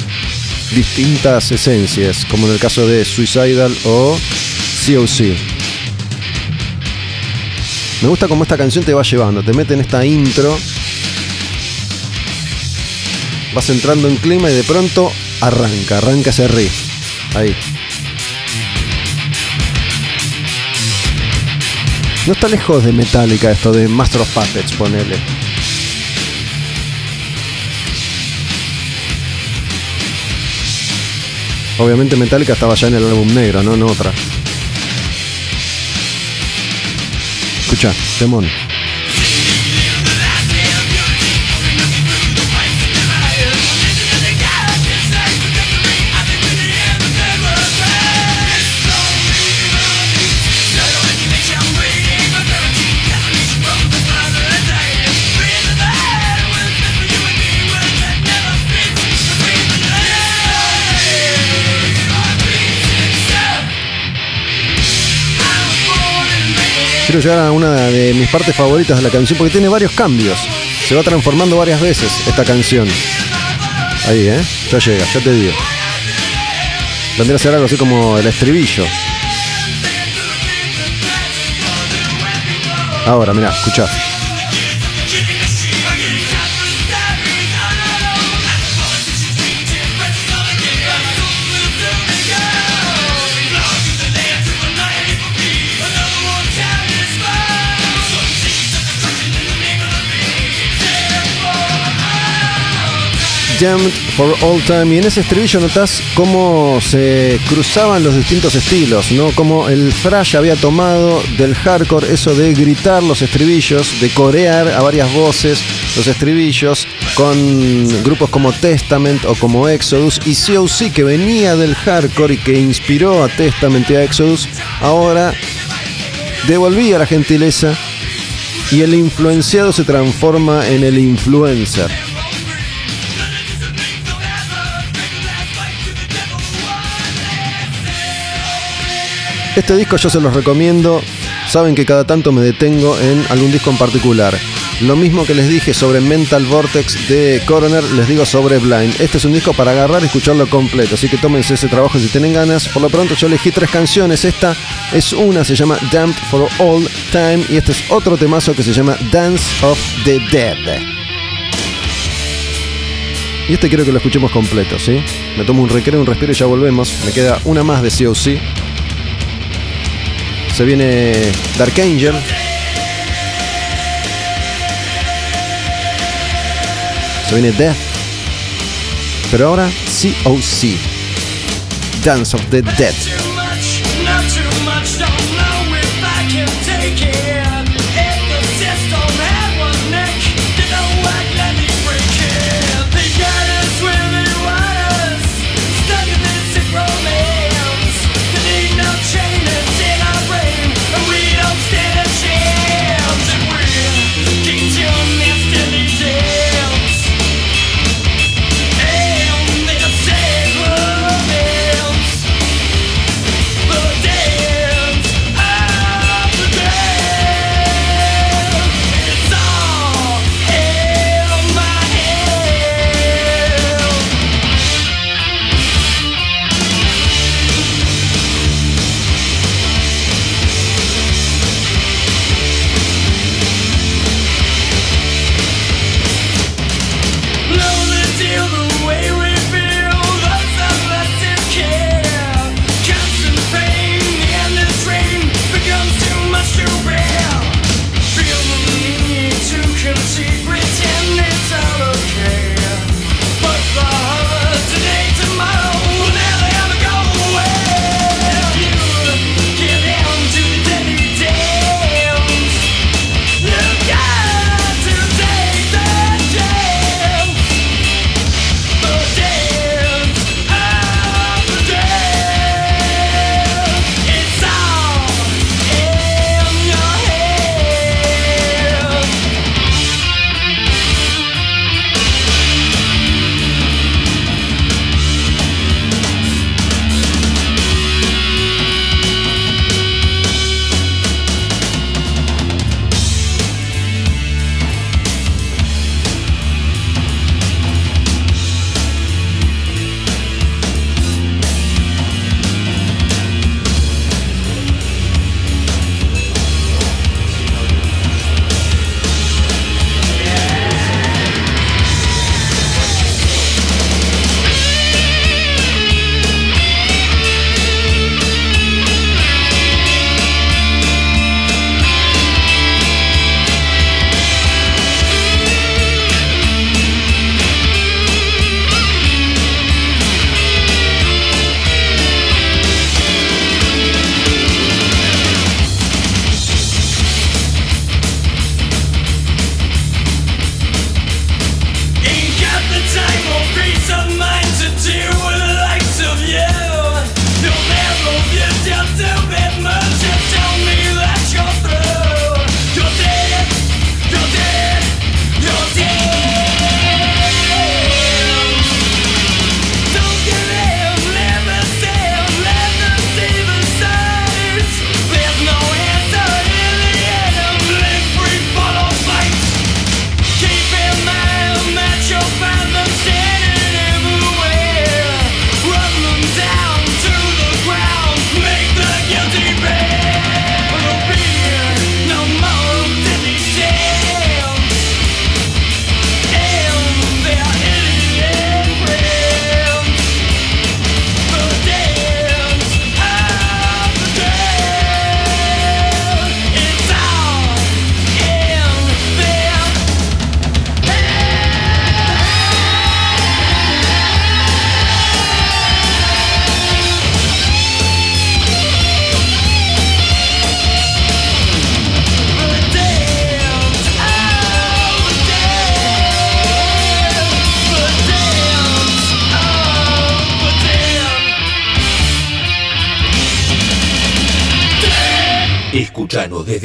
S2: distintas esencias, como en el caso de Suicidal o COC. Me gusta cómo esta canción te va llevando, te mete en esta intro, vas entrando en clima y de pronto arranca, arranca ese riff. Ahí. No está lejos de Metallica esto de Master of Puppets, ponele. Obviamente Metallica estaba ya en el álbum negro, no en otra. Escucha, temón. Quiero llegar a una de mis partes favoritas de la canción porque tiene varios cambios. Se va transformando varias veces esta canción. Ahí, ¿eh? Ya llega, ya te digo. Vendría a ser algo así como el estribillo. Ahora, mira, escuchá. Jammed for All Time. Y en ese estribillo notas cómo se cruzaban los distintos estilos, ¿no? Como el thrash había tomado del hardcore eso de gritar los estribillos, de corear a varias voces los estribillos, con grupos como Testament o como Exodus. Y COC, que venía del hardcore y que inspiró a Testament y a Exodus, ahora devolvía la gentileza y el influenciado se transforma en el influencer. Este disco yo se los recomiendo. Saben que cada tanto me detengo en algún disco en particular. Lo mismo que les dije sobre Mental Vortex de Coroner, les digo sobre Blind. Este es un disco para agarrar y escucharlo completo, así que tómense ese trabajo si tienen ganas. Por lo pronto yo elegí tres canciones. Esta es una, se llama Damned for All Time, y este es otro temazo que se llama Dance of the Dead. Y este quiero que lo escuchemos completo, ¿sí? Me tomo un recreo, un respiro y ya volvemos. Me queda una más de COC. Se viene Dark Angel. Se viene Death. Pero ahora COC. Dance of the Dead.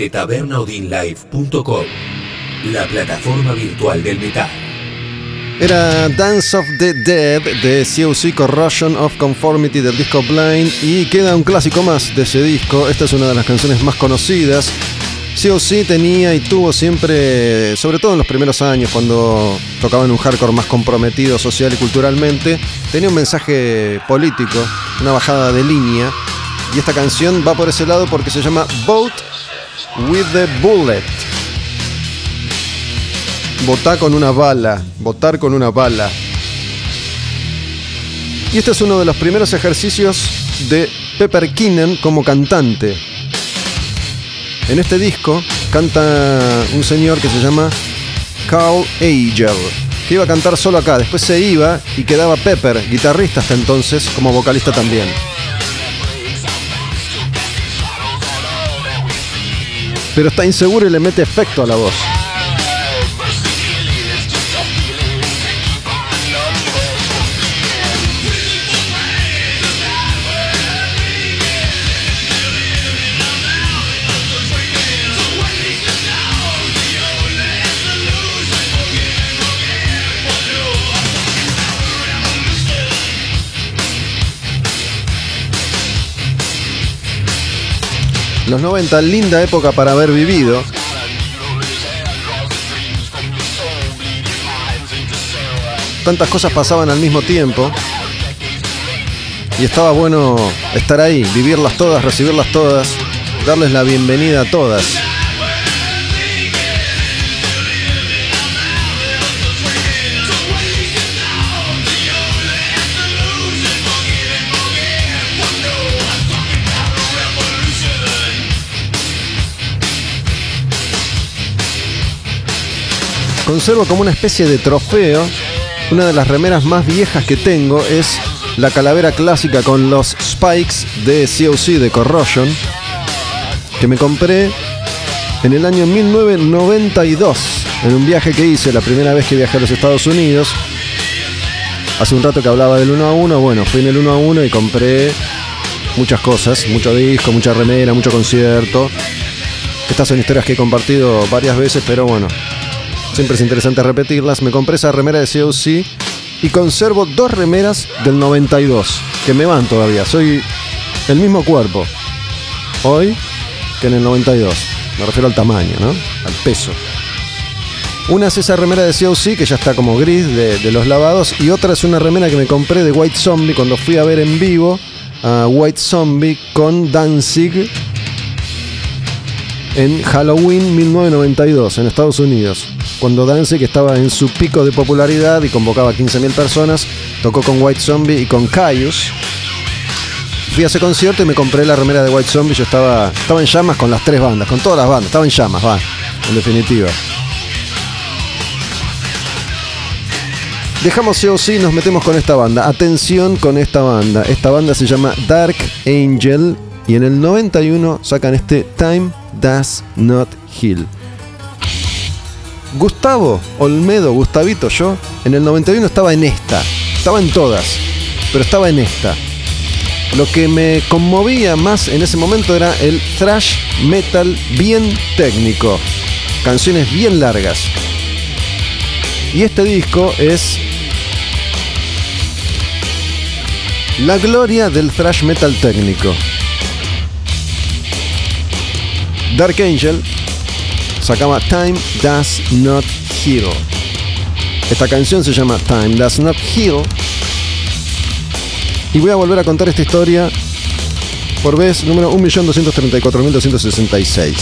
S1: Tabernaudinlive.com, la plataforma virtual del metal.
S2: Era Dance of the Dead de COC Corrosion of Conformity del disco Blind y queda un clásico más de ese disco. Esta es una de las canciones más conocidas. COC tenía y tuvo siempre, sobre todo en los primeros años, cuando tocaban un hardcore más comprometido social y culturalmente, tenía un mensaje político, una bajada de línea. Y esta canción va por ese lado porque se llama Boat with the Bullet. Votar con una bala, votar con una bala. Y este es uno de los primeros ejercicios de Pepper Keenan como cantante. En este disco canta un señor que se llama Carl Ager, que iba a cantar solo acá, después se iba y quedaba Pepper, guitarrista hasta entonces, como vocalista también. Pero está inseguro y le mete efecto a la voz. Los 90, linda época para haber vivido. Tantas cosas pasaban al mismo tiempo. Y estaba bueno estar ahí, vivirlas todas, recibirlas todas, darles la bienvenida a todas. Conservo como una especie de trofeo. Una de las remeras más viejas que tengo es la calavera clásica con los spikes de COC de Corrosion. Que me compré en el año 1992. En un viaje que hice, la primera vez que viajé a los Estados Unidos. Hace un rato que hablaba del 1 a 1. Bueno, fui en el 1 a 1 y compré muchas cosas. Mucho disco, mucha remera, mucho concierto. Estas son historias que he compartido varias veces, pero bueno, Siempre es interesante repetirlas. Me compré esa remera de COC y conservo dos remeras del 92 que me van todavía. Soy el mismo cuerpo hoy que en el 92. Me refiero al tamaño, ¿no? Al peso. Una es esa remera de COC que ya está como gris de, de los lavados y otra es una remera que me compré de White Zombie cuando fui a ver en vivo a White Zombie con Danzig en Halloween 1992 en Estados Unidos. Cuando Danzig estaba en su pico de popularidad y convocaba a 15.000 personas, tocó con White Zombie y con Caius. Fui a ese concierto y me compré la remera de White Zombie. Yo estaba, estaba en llamas con las tres bandas, con todas las bandas. Estaba en llamas, va, en definitiva. Dejamos COC y nos metemos con esta banda. Atención con esta banda. Esta banda se llama Dark Angel y en el 91 sacan este Time Does Not Heal. Gustavo Olmedo, Gustavito, yo en el 91 estaba en esta. Estaba en todas, pero estaba en esta. Lo que me conmovía más en ese momento era el thrash metal bien técnico. Canciones bien largas. Y este disco es la gloria del thrash metal técnico. Dark Angel sacaba Time Does Not Heal. Esta canción se llama Time Does Not Heal. Y voy a volver a contar esta historia por vez número 1.234.266.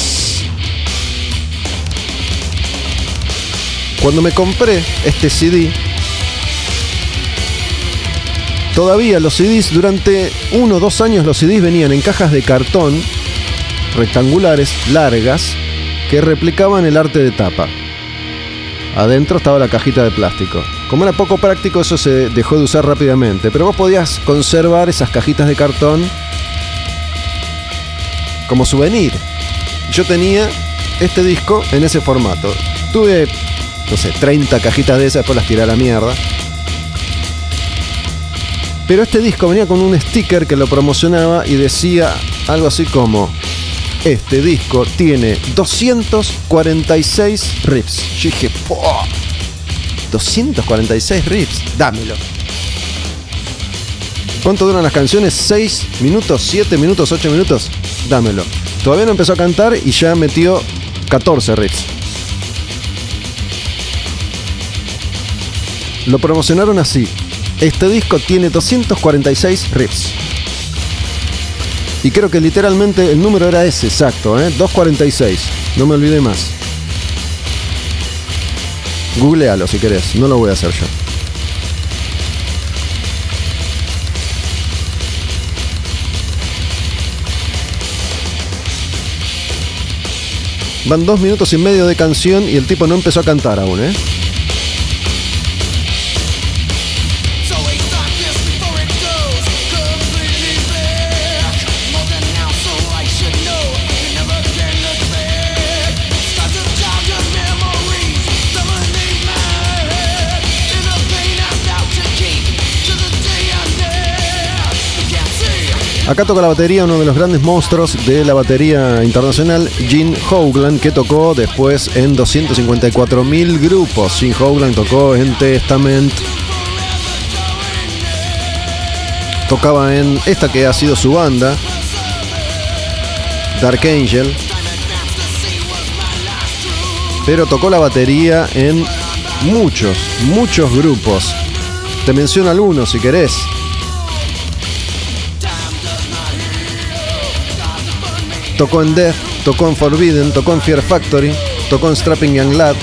S2: Cuando me compré este CD, todavía los CDs durante uno o dos años los CDs venían en cajas de cartón rectangulares, largas, que replicaban el arte de tapa. Adentro estaba la cajita de plástico. Como era poco práctico, eso se dejó de usar rápidamente. Pero vos podías conservar esas cajitas de cartón como souvenir. Yo tenía este disco en ese formato. Tuve, no sé, 30 cajitas de esas, después las tiré a la mierda. Pero este disco venía con un sticker que lo promocionaba y decía algo así como este disco tiene 246 riffs. Yo dije, "Fua, 246 riffs, dámelo. ¿Cuánto duran las canciones? ¿6 minutos? ¿7 minutos? ¿8 minutos? Dámelo. Todavía no empezó a cantar y ya metió 14 riffs. Lo promocionaron así. Este disco tiene 246 riffs. Y creo que literalmente el número era ese, exacto, ¿eh? 246. No me olvidé más. Googlealo si querés, no lo voy a hacer yo. Van dos minutos y medio de canción y el tipo no empezó a cantar aún, ¿eh? Acá toca la batería uno de los grandes monstruos de la batería internacional, Gene Hoglan, que tocó después en 254.000 grupos. Gene Hoglan tocó en Testament. Tocaba en esta que ha sido su banda, Dark Angel. Pero tocó la batería en muchos, muchos grupos. Te menciono algunos si querés. Tocó en Death, tocó en Forbidden, tocó en Fear Factory, tocó en Strapping Young Lad.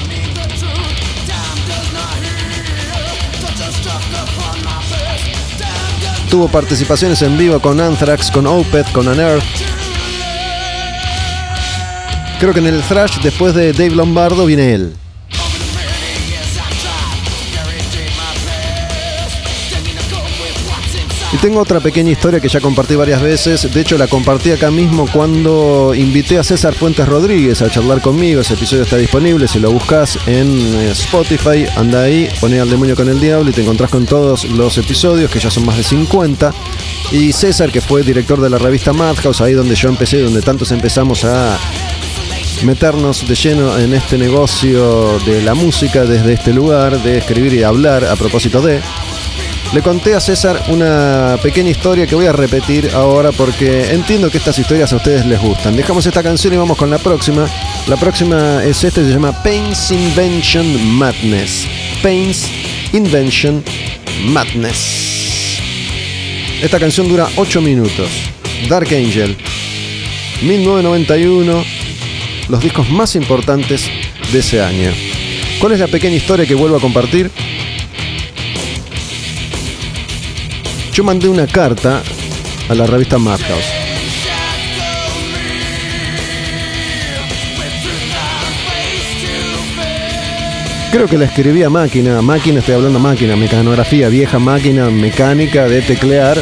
S2: Tuvo participaciones en vivo con Anthrax, con Opeth, con Unearth. Creo que en el thrash, después de Dave Lombardo, viene él. Tengo otra pequeña historia que ya compartí varias veces. De hecho, la compartí acá mismo cuando invité a César Fuentes Rodríguez a charlar conmigo. Ese episodio está disponible. Si lo buscas en eh, Spotify, anda ahí, poné al demonio con el diablo y te encontrás con todos los episodios, que ya son más de 50. Y César, que fue director de la revista Madhouse, ahí donde yo empecé, donde tantos empezamos a meternos de lleno en este negocio de la música desde este lugar, de escribir y hablar a propósito de. Le conté a César una pequeña historia que voy a repetir ahora porque entiendo que estas historias a ustedes les gustan. Dejamos esta canción y vamos con la próxima. La próxima es esta, se llama Pain's Invention Madness. Pain's Invention Madness. Esta canción dura 8 minutos. Dark Angel, 1991, los discos más importantes de ese año. ¿Cuál es la pequeña historia que vuelvo a compartir? Mandé una carta a la revista Madhouse. Creo que la escribí a máquina, máquina, estoy hablando máquina, mecanografía, vieja máquina mecánica de teclear.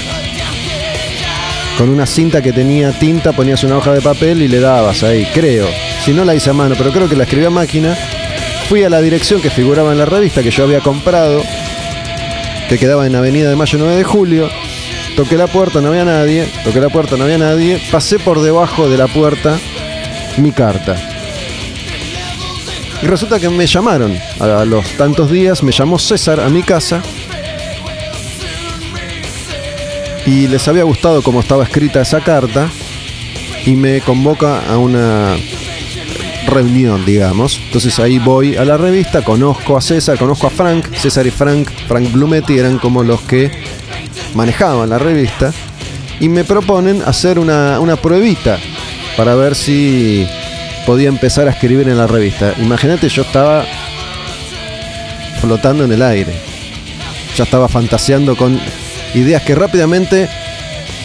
S2: Con una cinta que tenía tinta, ponías una hoja de papel y le dabas ahí, creo. Si no la hice a mano, pero creo que la escribí a máquina. Fui a la dirección que figuraba en la revista que yo había comprado, que quedaba en Avenida de Mayo 9 de Julio. Toqué la puerta, no había nadie. Toqué la puerta, no había nadie. Pasé por debajo de la puerta mi carta. Y resulta que me llamaron. A los tantos días me llamó César a mi casa. Y les había gustado cómo estaba escrita esa carta. Y me convoca a una reunión, digamos. Entonces ahí voy a la revista, conozco a César, conozco a Frank. César y Frank, Frank Blumetti eran como los que manejaban la revista. Y me proponen hacer una, una pruebita para ver si podía empezar a escribir en la revista. Imagínate, yo estaba flotando en el aire. Ya estaba fantaseando con ideas que rápidamente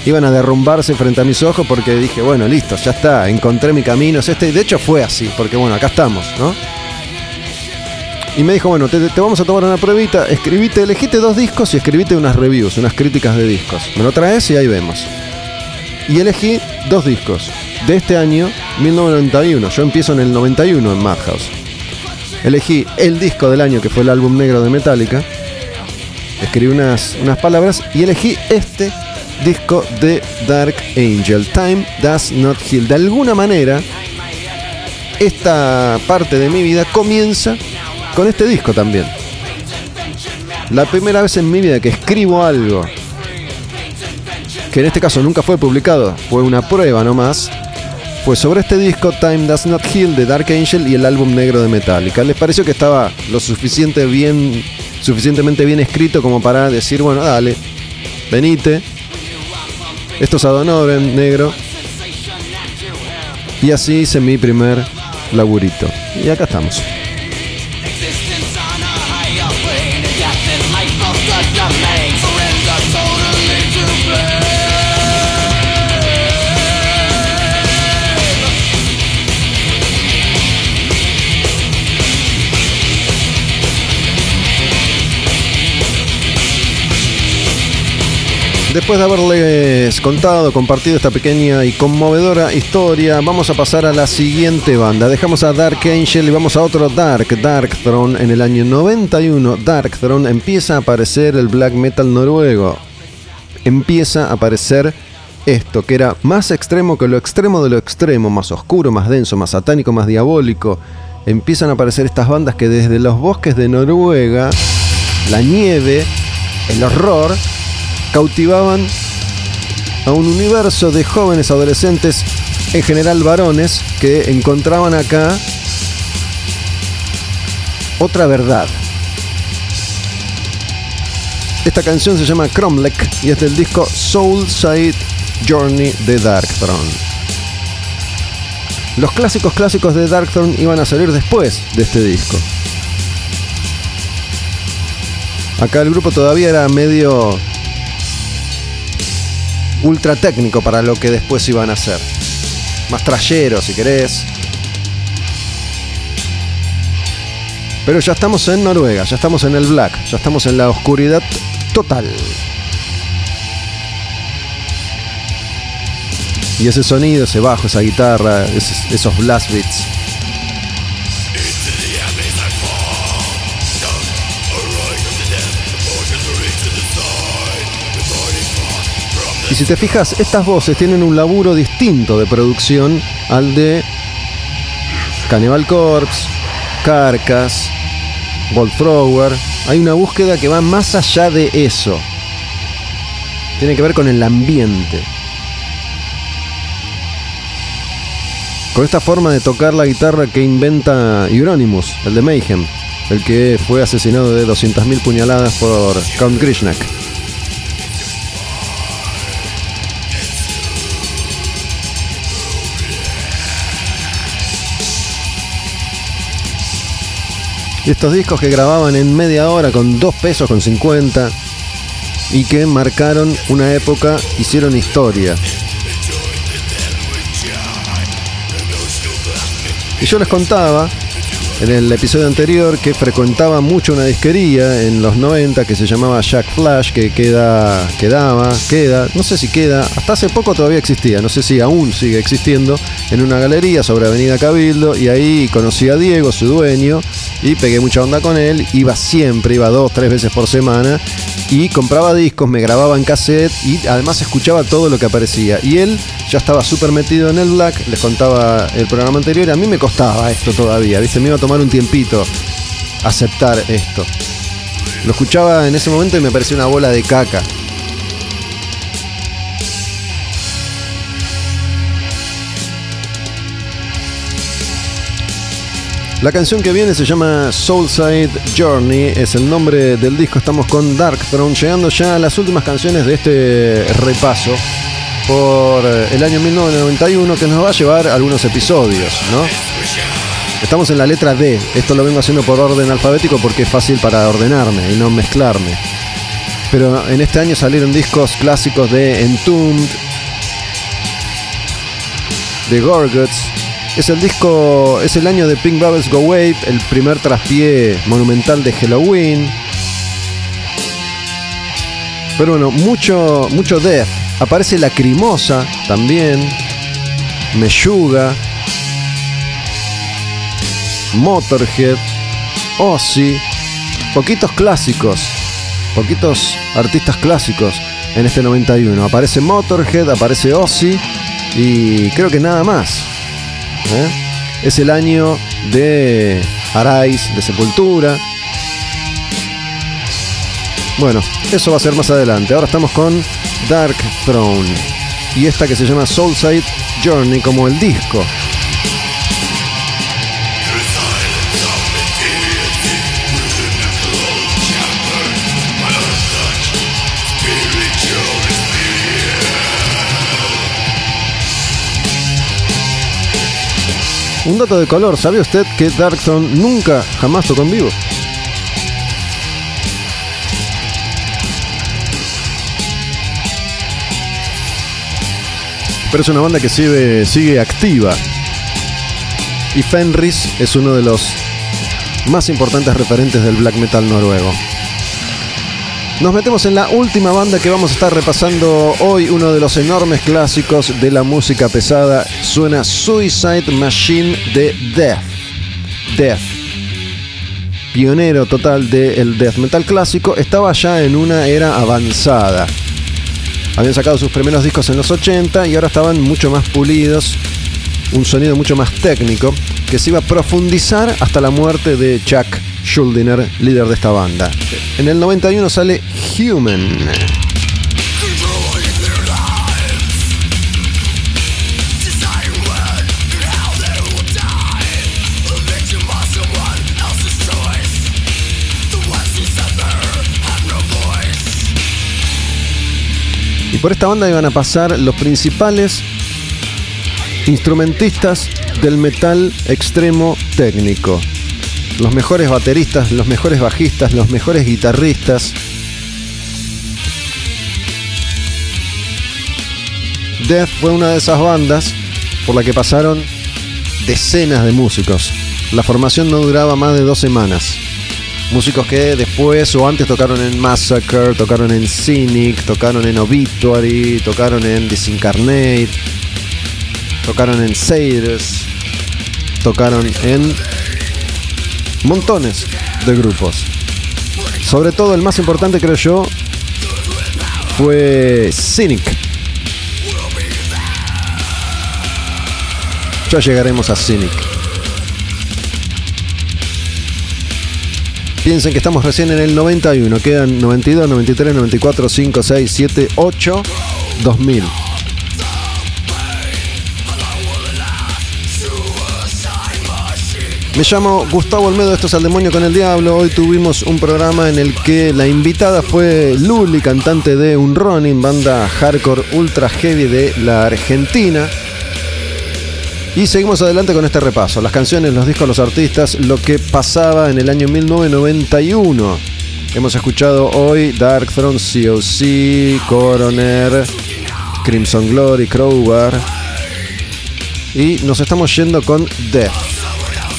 S2: iban a derrumbarse frente a mis ojos porque dije, bueno, listo, ya está, encontré mi camino, es este. De hecho fue así, porque bueno, acá estamos, ¿no? Y me dijo, bueno, te, te vamos a tomar una pruebita, escribite, elegiste dos discos y escribite unas reviews, unas críticas de discos. Me lo traes y ahí vemos. Y elegí dos discos de este año, 1991. Yo empiezo en el 91 en Madhouse. Elegí el disco del año que fue el álbum negro de Metallica. Escribí unas, unas palabras y elegí este disco de Dark Angel, Time Does Not Heal. De alguna manera, esta parte de mi vida comienza con este disco también. La primera vez en mi vida que escribo algo, que en este caso nunca fue publicado, fue una prueba nomás, fue sobre este disco Time Does Not Heal de Dark Angel y el álbum negro de Metallica. Les pareció que estaba lo suficiente bien, suficientemente bien escrito como para decir, bueno, dale, venite. Esto es Adonoren negro. Y así hice mi primer laburito. Y acá estamos. Después de haberles contado, compartido esta pequeña y conmovedora historia, vamos a pasar a la siguiente banda. Dejamos a Dark Angel y vamos a otro Dark, Dark Throne. En el año 91, Dark Throne empieza a aparecer el black metal noruego. Empieza a aparecer esto, que era más extremo que lo extremo de lo extremo, más oscuro, más denso, más satánico, más diabólico. Empiezan a aparecer estas bandas que desde los bosques de Noruega, la nieve, el horror, cautivaban a un universo de jóvenes adolescentes, en general varones, que encontraban acá otra verdad. Esta canción se llama Cromlech y es del disco Soul Side Journey de Darkthrone. Los clásicos clásicos de Darkthrone iban a salir después de este disco. Acá el grupo todavía era medio ultra técnico para lo que después iban a hacer. Más trayero, si querés. Pero ya estamos en Noruega, ya estamos en el black, ya estamos en la oscuridad total. Y ese sonido, ese bajo, esa guitarra, esos, esos blast beats. Y si te fijas, estas voces tienen un laburo distinto de producción al de Cannibal Corpse, Carcass, Bolt Thrower. Hay una búsqueda que va más allá de eso. Tiene que ver con el ambiente. Con esta forma de tocar la guitarra que inventa Euronymous, el de Mayhem, el que fue asesinado de 200.000 puñaladas por Count Krishnak. Estos discos que grababan en media hora con 2 pesos con 50 y que marcaron una época, hicieron historia. Y yo les contaba en el episodio anterior que frecuentaba mucho una disquería en los 90 que se llamaba Jack Flash, que queda, quedaba, queda, no sé si queda, hasta hace poco todavía existía, no sé si aún sigue existiendo, en una galería sobre Avenida Cabildo, y ahí conocí a Diego, su dueño, y pegué mucha onda con él, iba siempre, iba dos, tres veces por semana, y compraba discos, me grababa en cassette y además escuchaba todo lo que aparecía. Y él ya estaba súper metido en el black, les contaba el programa anterior, a mí me costaba esto todavía, ¿viste? Me iba a tomar un tiempito aceptar esto. Lo escuchaba en ese momento y me parecía una bola de caca. La canción que viene se llama Soulside Journey, es el nombre del disco. Estamos con Dark Throne, llegando ya a las últimas canciones de este repaso por el año 1991 que nos va a llevar algunos episodios, ¿no? Estamos en la letra D, esto lo vengo haciendo por orden alfabético porque es fácil para ordenarme y no mezclarme. Pero en este año salieron discos clásicos de Entombed, de Gorguts, es el disco, es el año de Pink Bubbles Go Wave, el primer traspié monumental de Halloween. Pero bueno, mucho, mucho death. Aparece Lacrimosa también. Meshuga. Motorhead. Ozzy. Poquitos clásicos. Poquitos artistas clásicos. en este 91. Aparece Motorhead, aparece Ozzy y creo que nada más. ¿eh? Es el año de Arais, de Sepultura. Bueno, eso va a ser más adelante. Ahora estamos con Dark Throne y esta que se llama Soulside Journey como el disco. Un dato de color, ¿sabe usted que Darkthrone nunca jamás tocó en vivo? Pero es una banda que sigue, activa. Y Fenris es uno de los más importantes referentes del black metal noruego. Nos metemos en la última banda que vamos a estar repasando hoy, uno de los enormes clásicos de la música pesada. Suena Suicide Machine de Death. Death. Pionero total del death metal clásico, estaba ya en una era avanzada. Habían sacado sus primeros discos en los 80 y ahora estaban mucho más pulidos, un sonido mucho más técnico, que se iba a profundizar hasta la muerte de Chuck Schuldiner, líder de esta banda. En el 91 sale Human. Por esta banda iban a pasar los principales instrumentistas del metal extremo técnico. Los mejores bateristas, los mejores bajistas, los mejores guitarristas. Death fue una de esas bandas por la que pasaron decenas de músicos. La formación no duraba más de dos semanas. Músicos que después o antes tocaron en Massacre, tocaron en Cynic, tocaron en Obituary, tocaron en Disincarnate, tocaron en Cyrus, tocaron en montones de grupos. Sobre todo el más importante creo yo fue Cynic. Ya llegaremos a Cynic. Piensen que estamos recién en el 91, quedan 92, 93, 94, 5, 6, 7, 8, 2000. Me llamo Gustavo Olmedo, esto es Al Demonio con el Diablo. Hoy tuvimos un programa en el que la invitada fue Luli, cantante de Un Running, banda hardcore ultra heavy de la Argentina. Y seguimos adelante con este repaso. Las canciones, los discos, los artistas, lo que pasaba en el año 1991. Hemos escuchado hoy Dark Throne, COC, Coroner, Crimson Glory, Crowbar. Y nos estamos yendo con Death.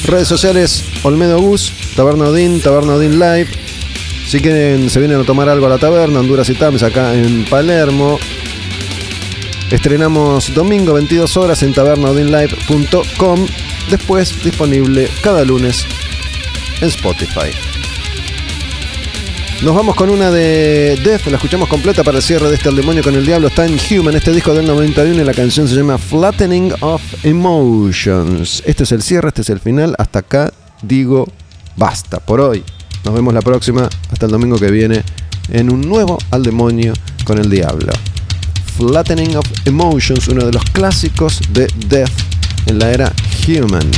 S2: Redes sociales, Olmedo Gus, Taberna Odín, Taberna Odín Live. Si quieren, se vienen a tomar algo a la taberna, Honduras y Tames, acá en Palermo. Estrenamos domingo 22 horas en tabernaodinlive.com. Después disponible cada lunes en Spotify. Nos vamos con una de Death, la escuchamos completa para el cierre de este Al Demonio con el Diablo. Está en Human, este disco del 91 y la canción se llama Flattening of Emotions. Este es el cierre, este es el final. Hasta acá digo basta por hoy. Nos vemos la próxima, hasta el domingo que viene, en un nuevo Al Demonio con el Diablo. Flattening of Emotions, uno de los clásicos de Death en la era Human.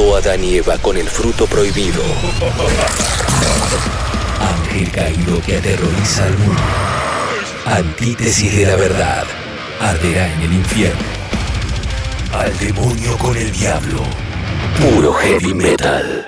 S1: A Adán y Eva con el fruto prohibido. Ángel caído que aterroriza al mundo. Antítesis de la verdad. Arderá en el infierno. Al demonio con el diablo. Puro heavy metal.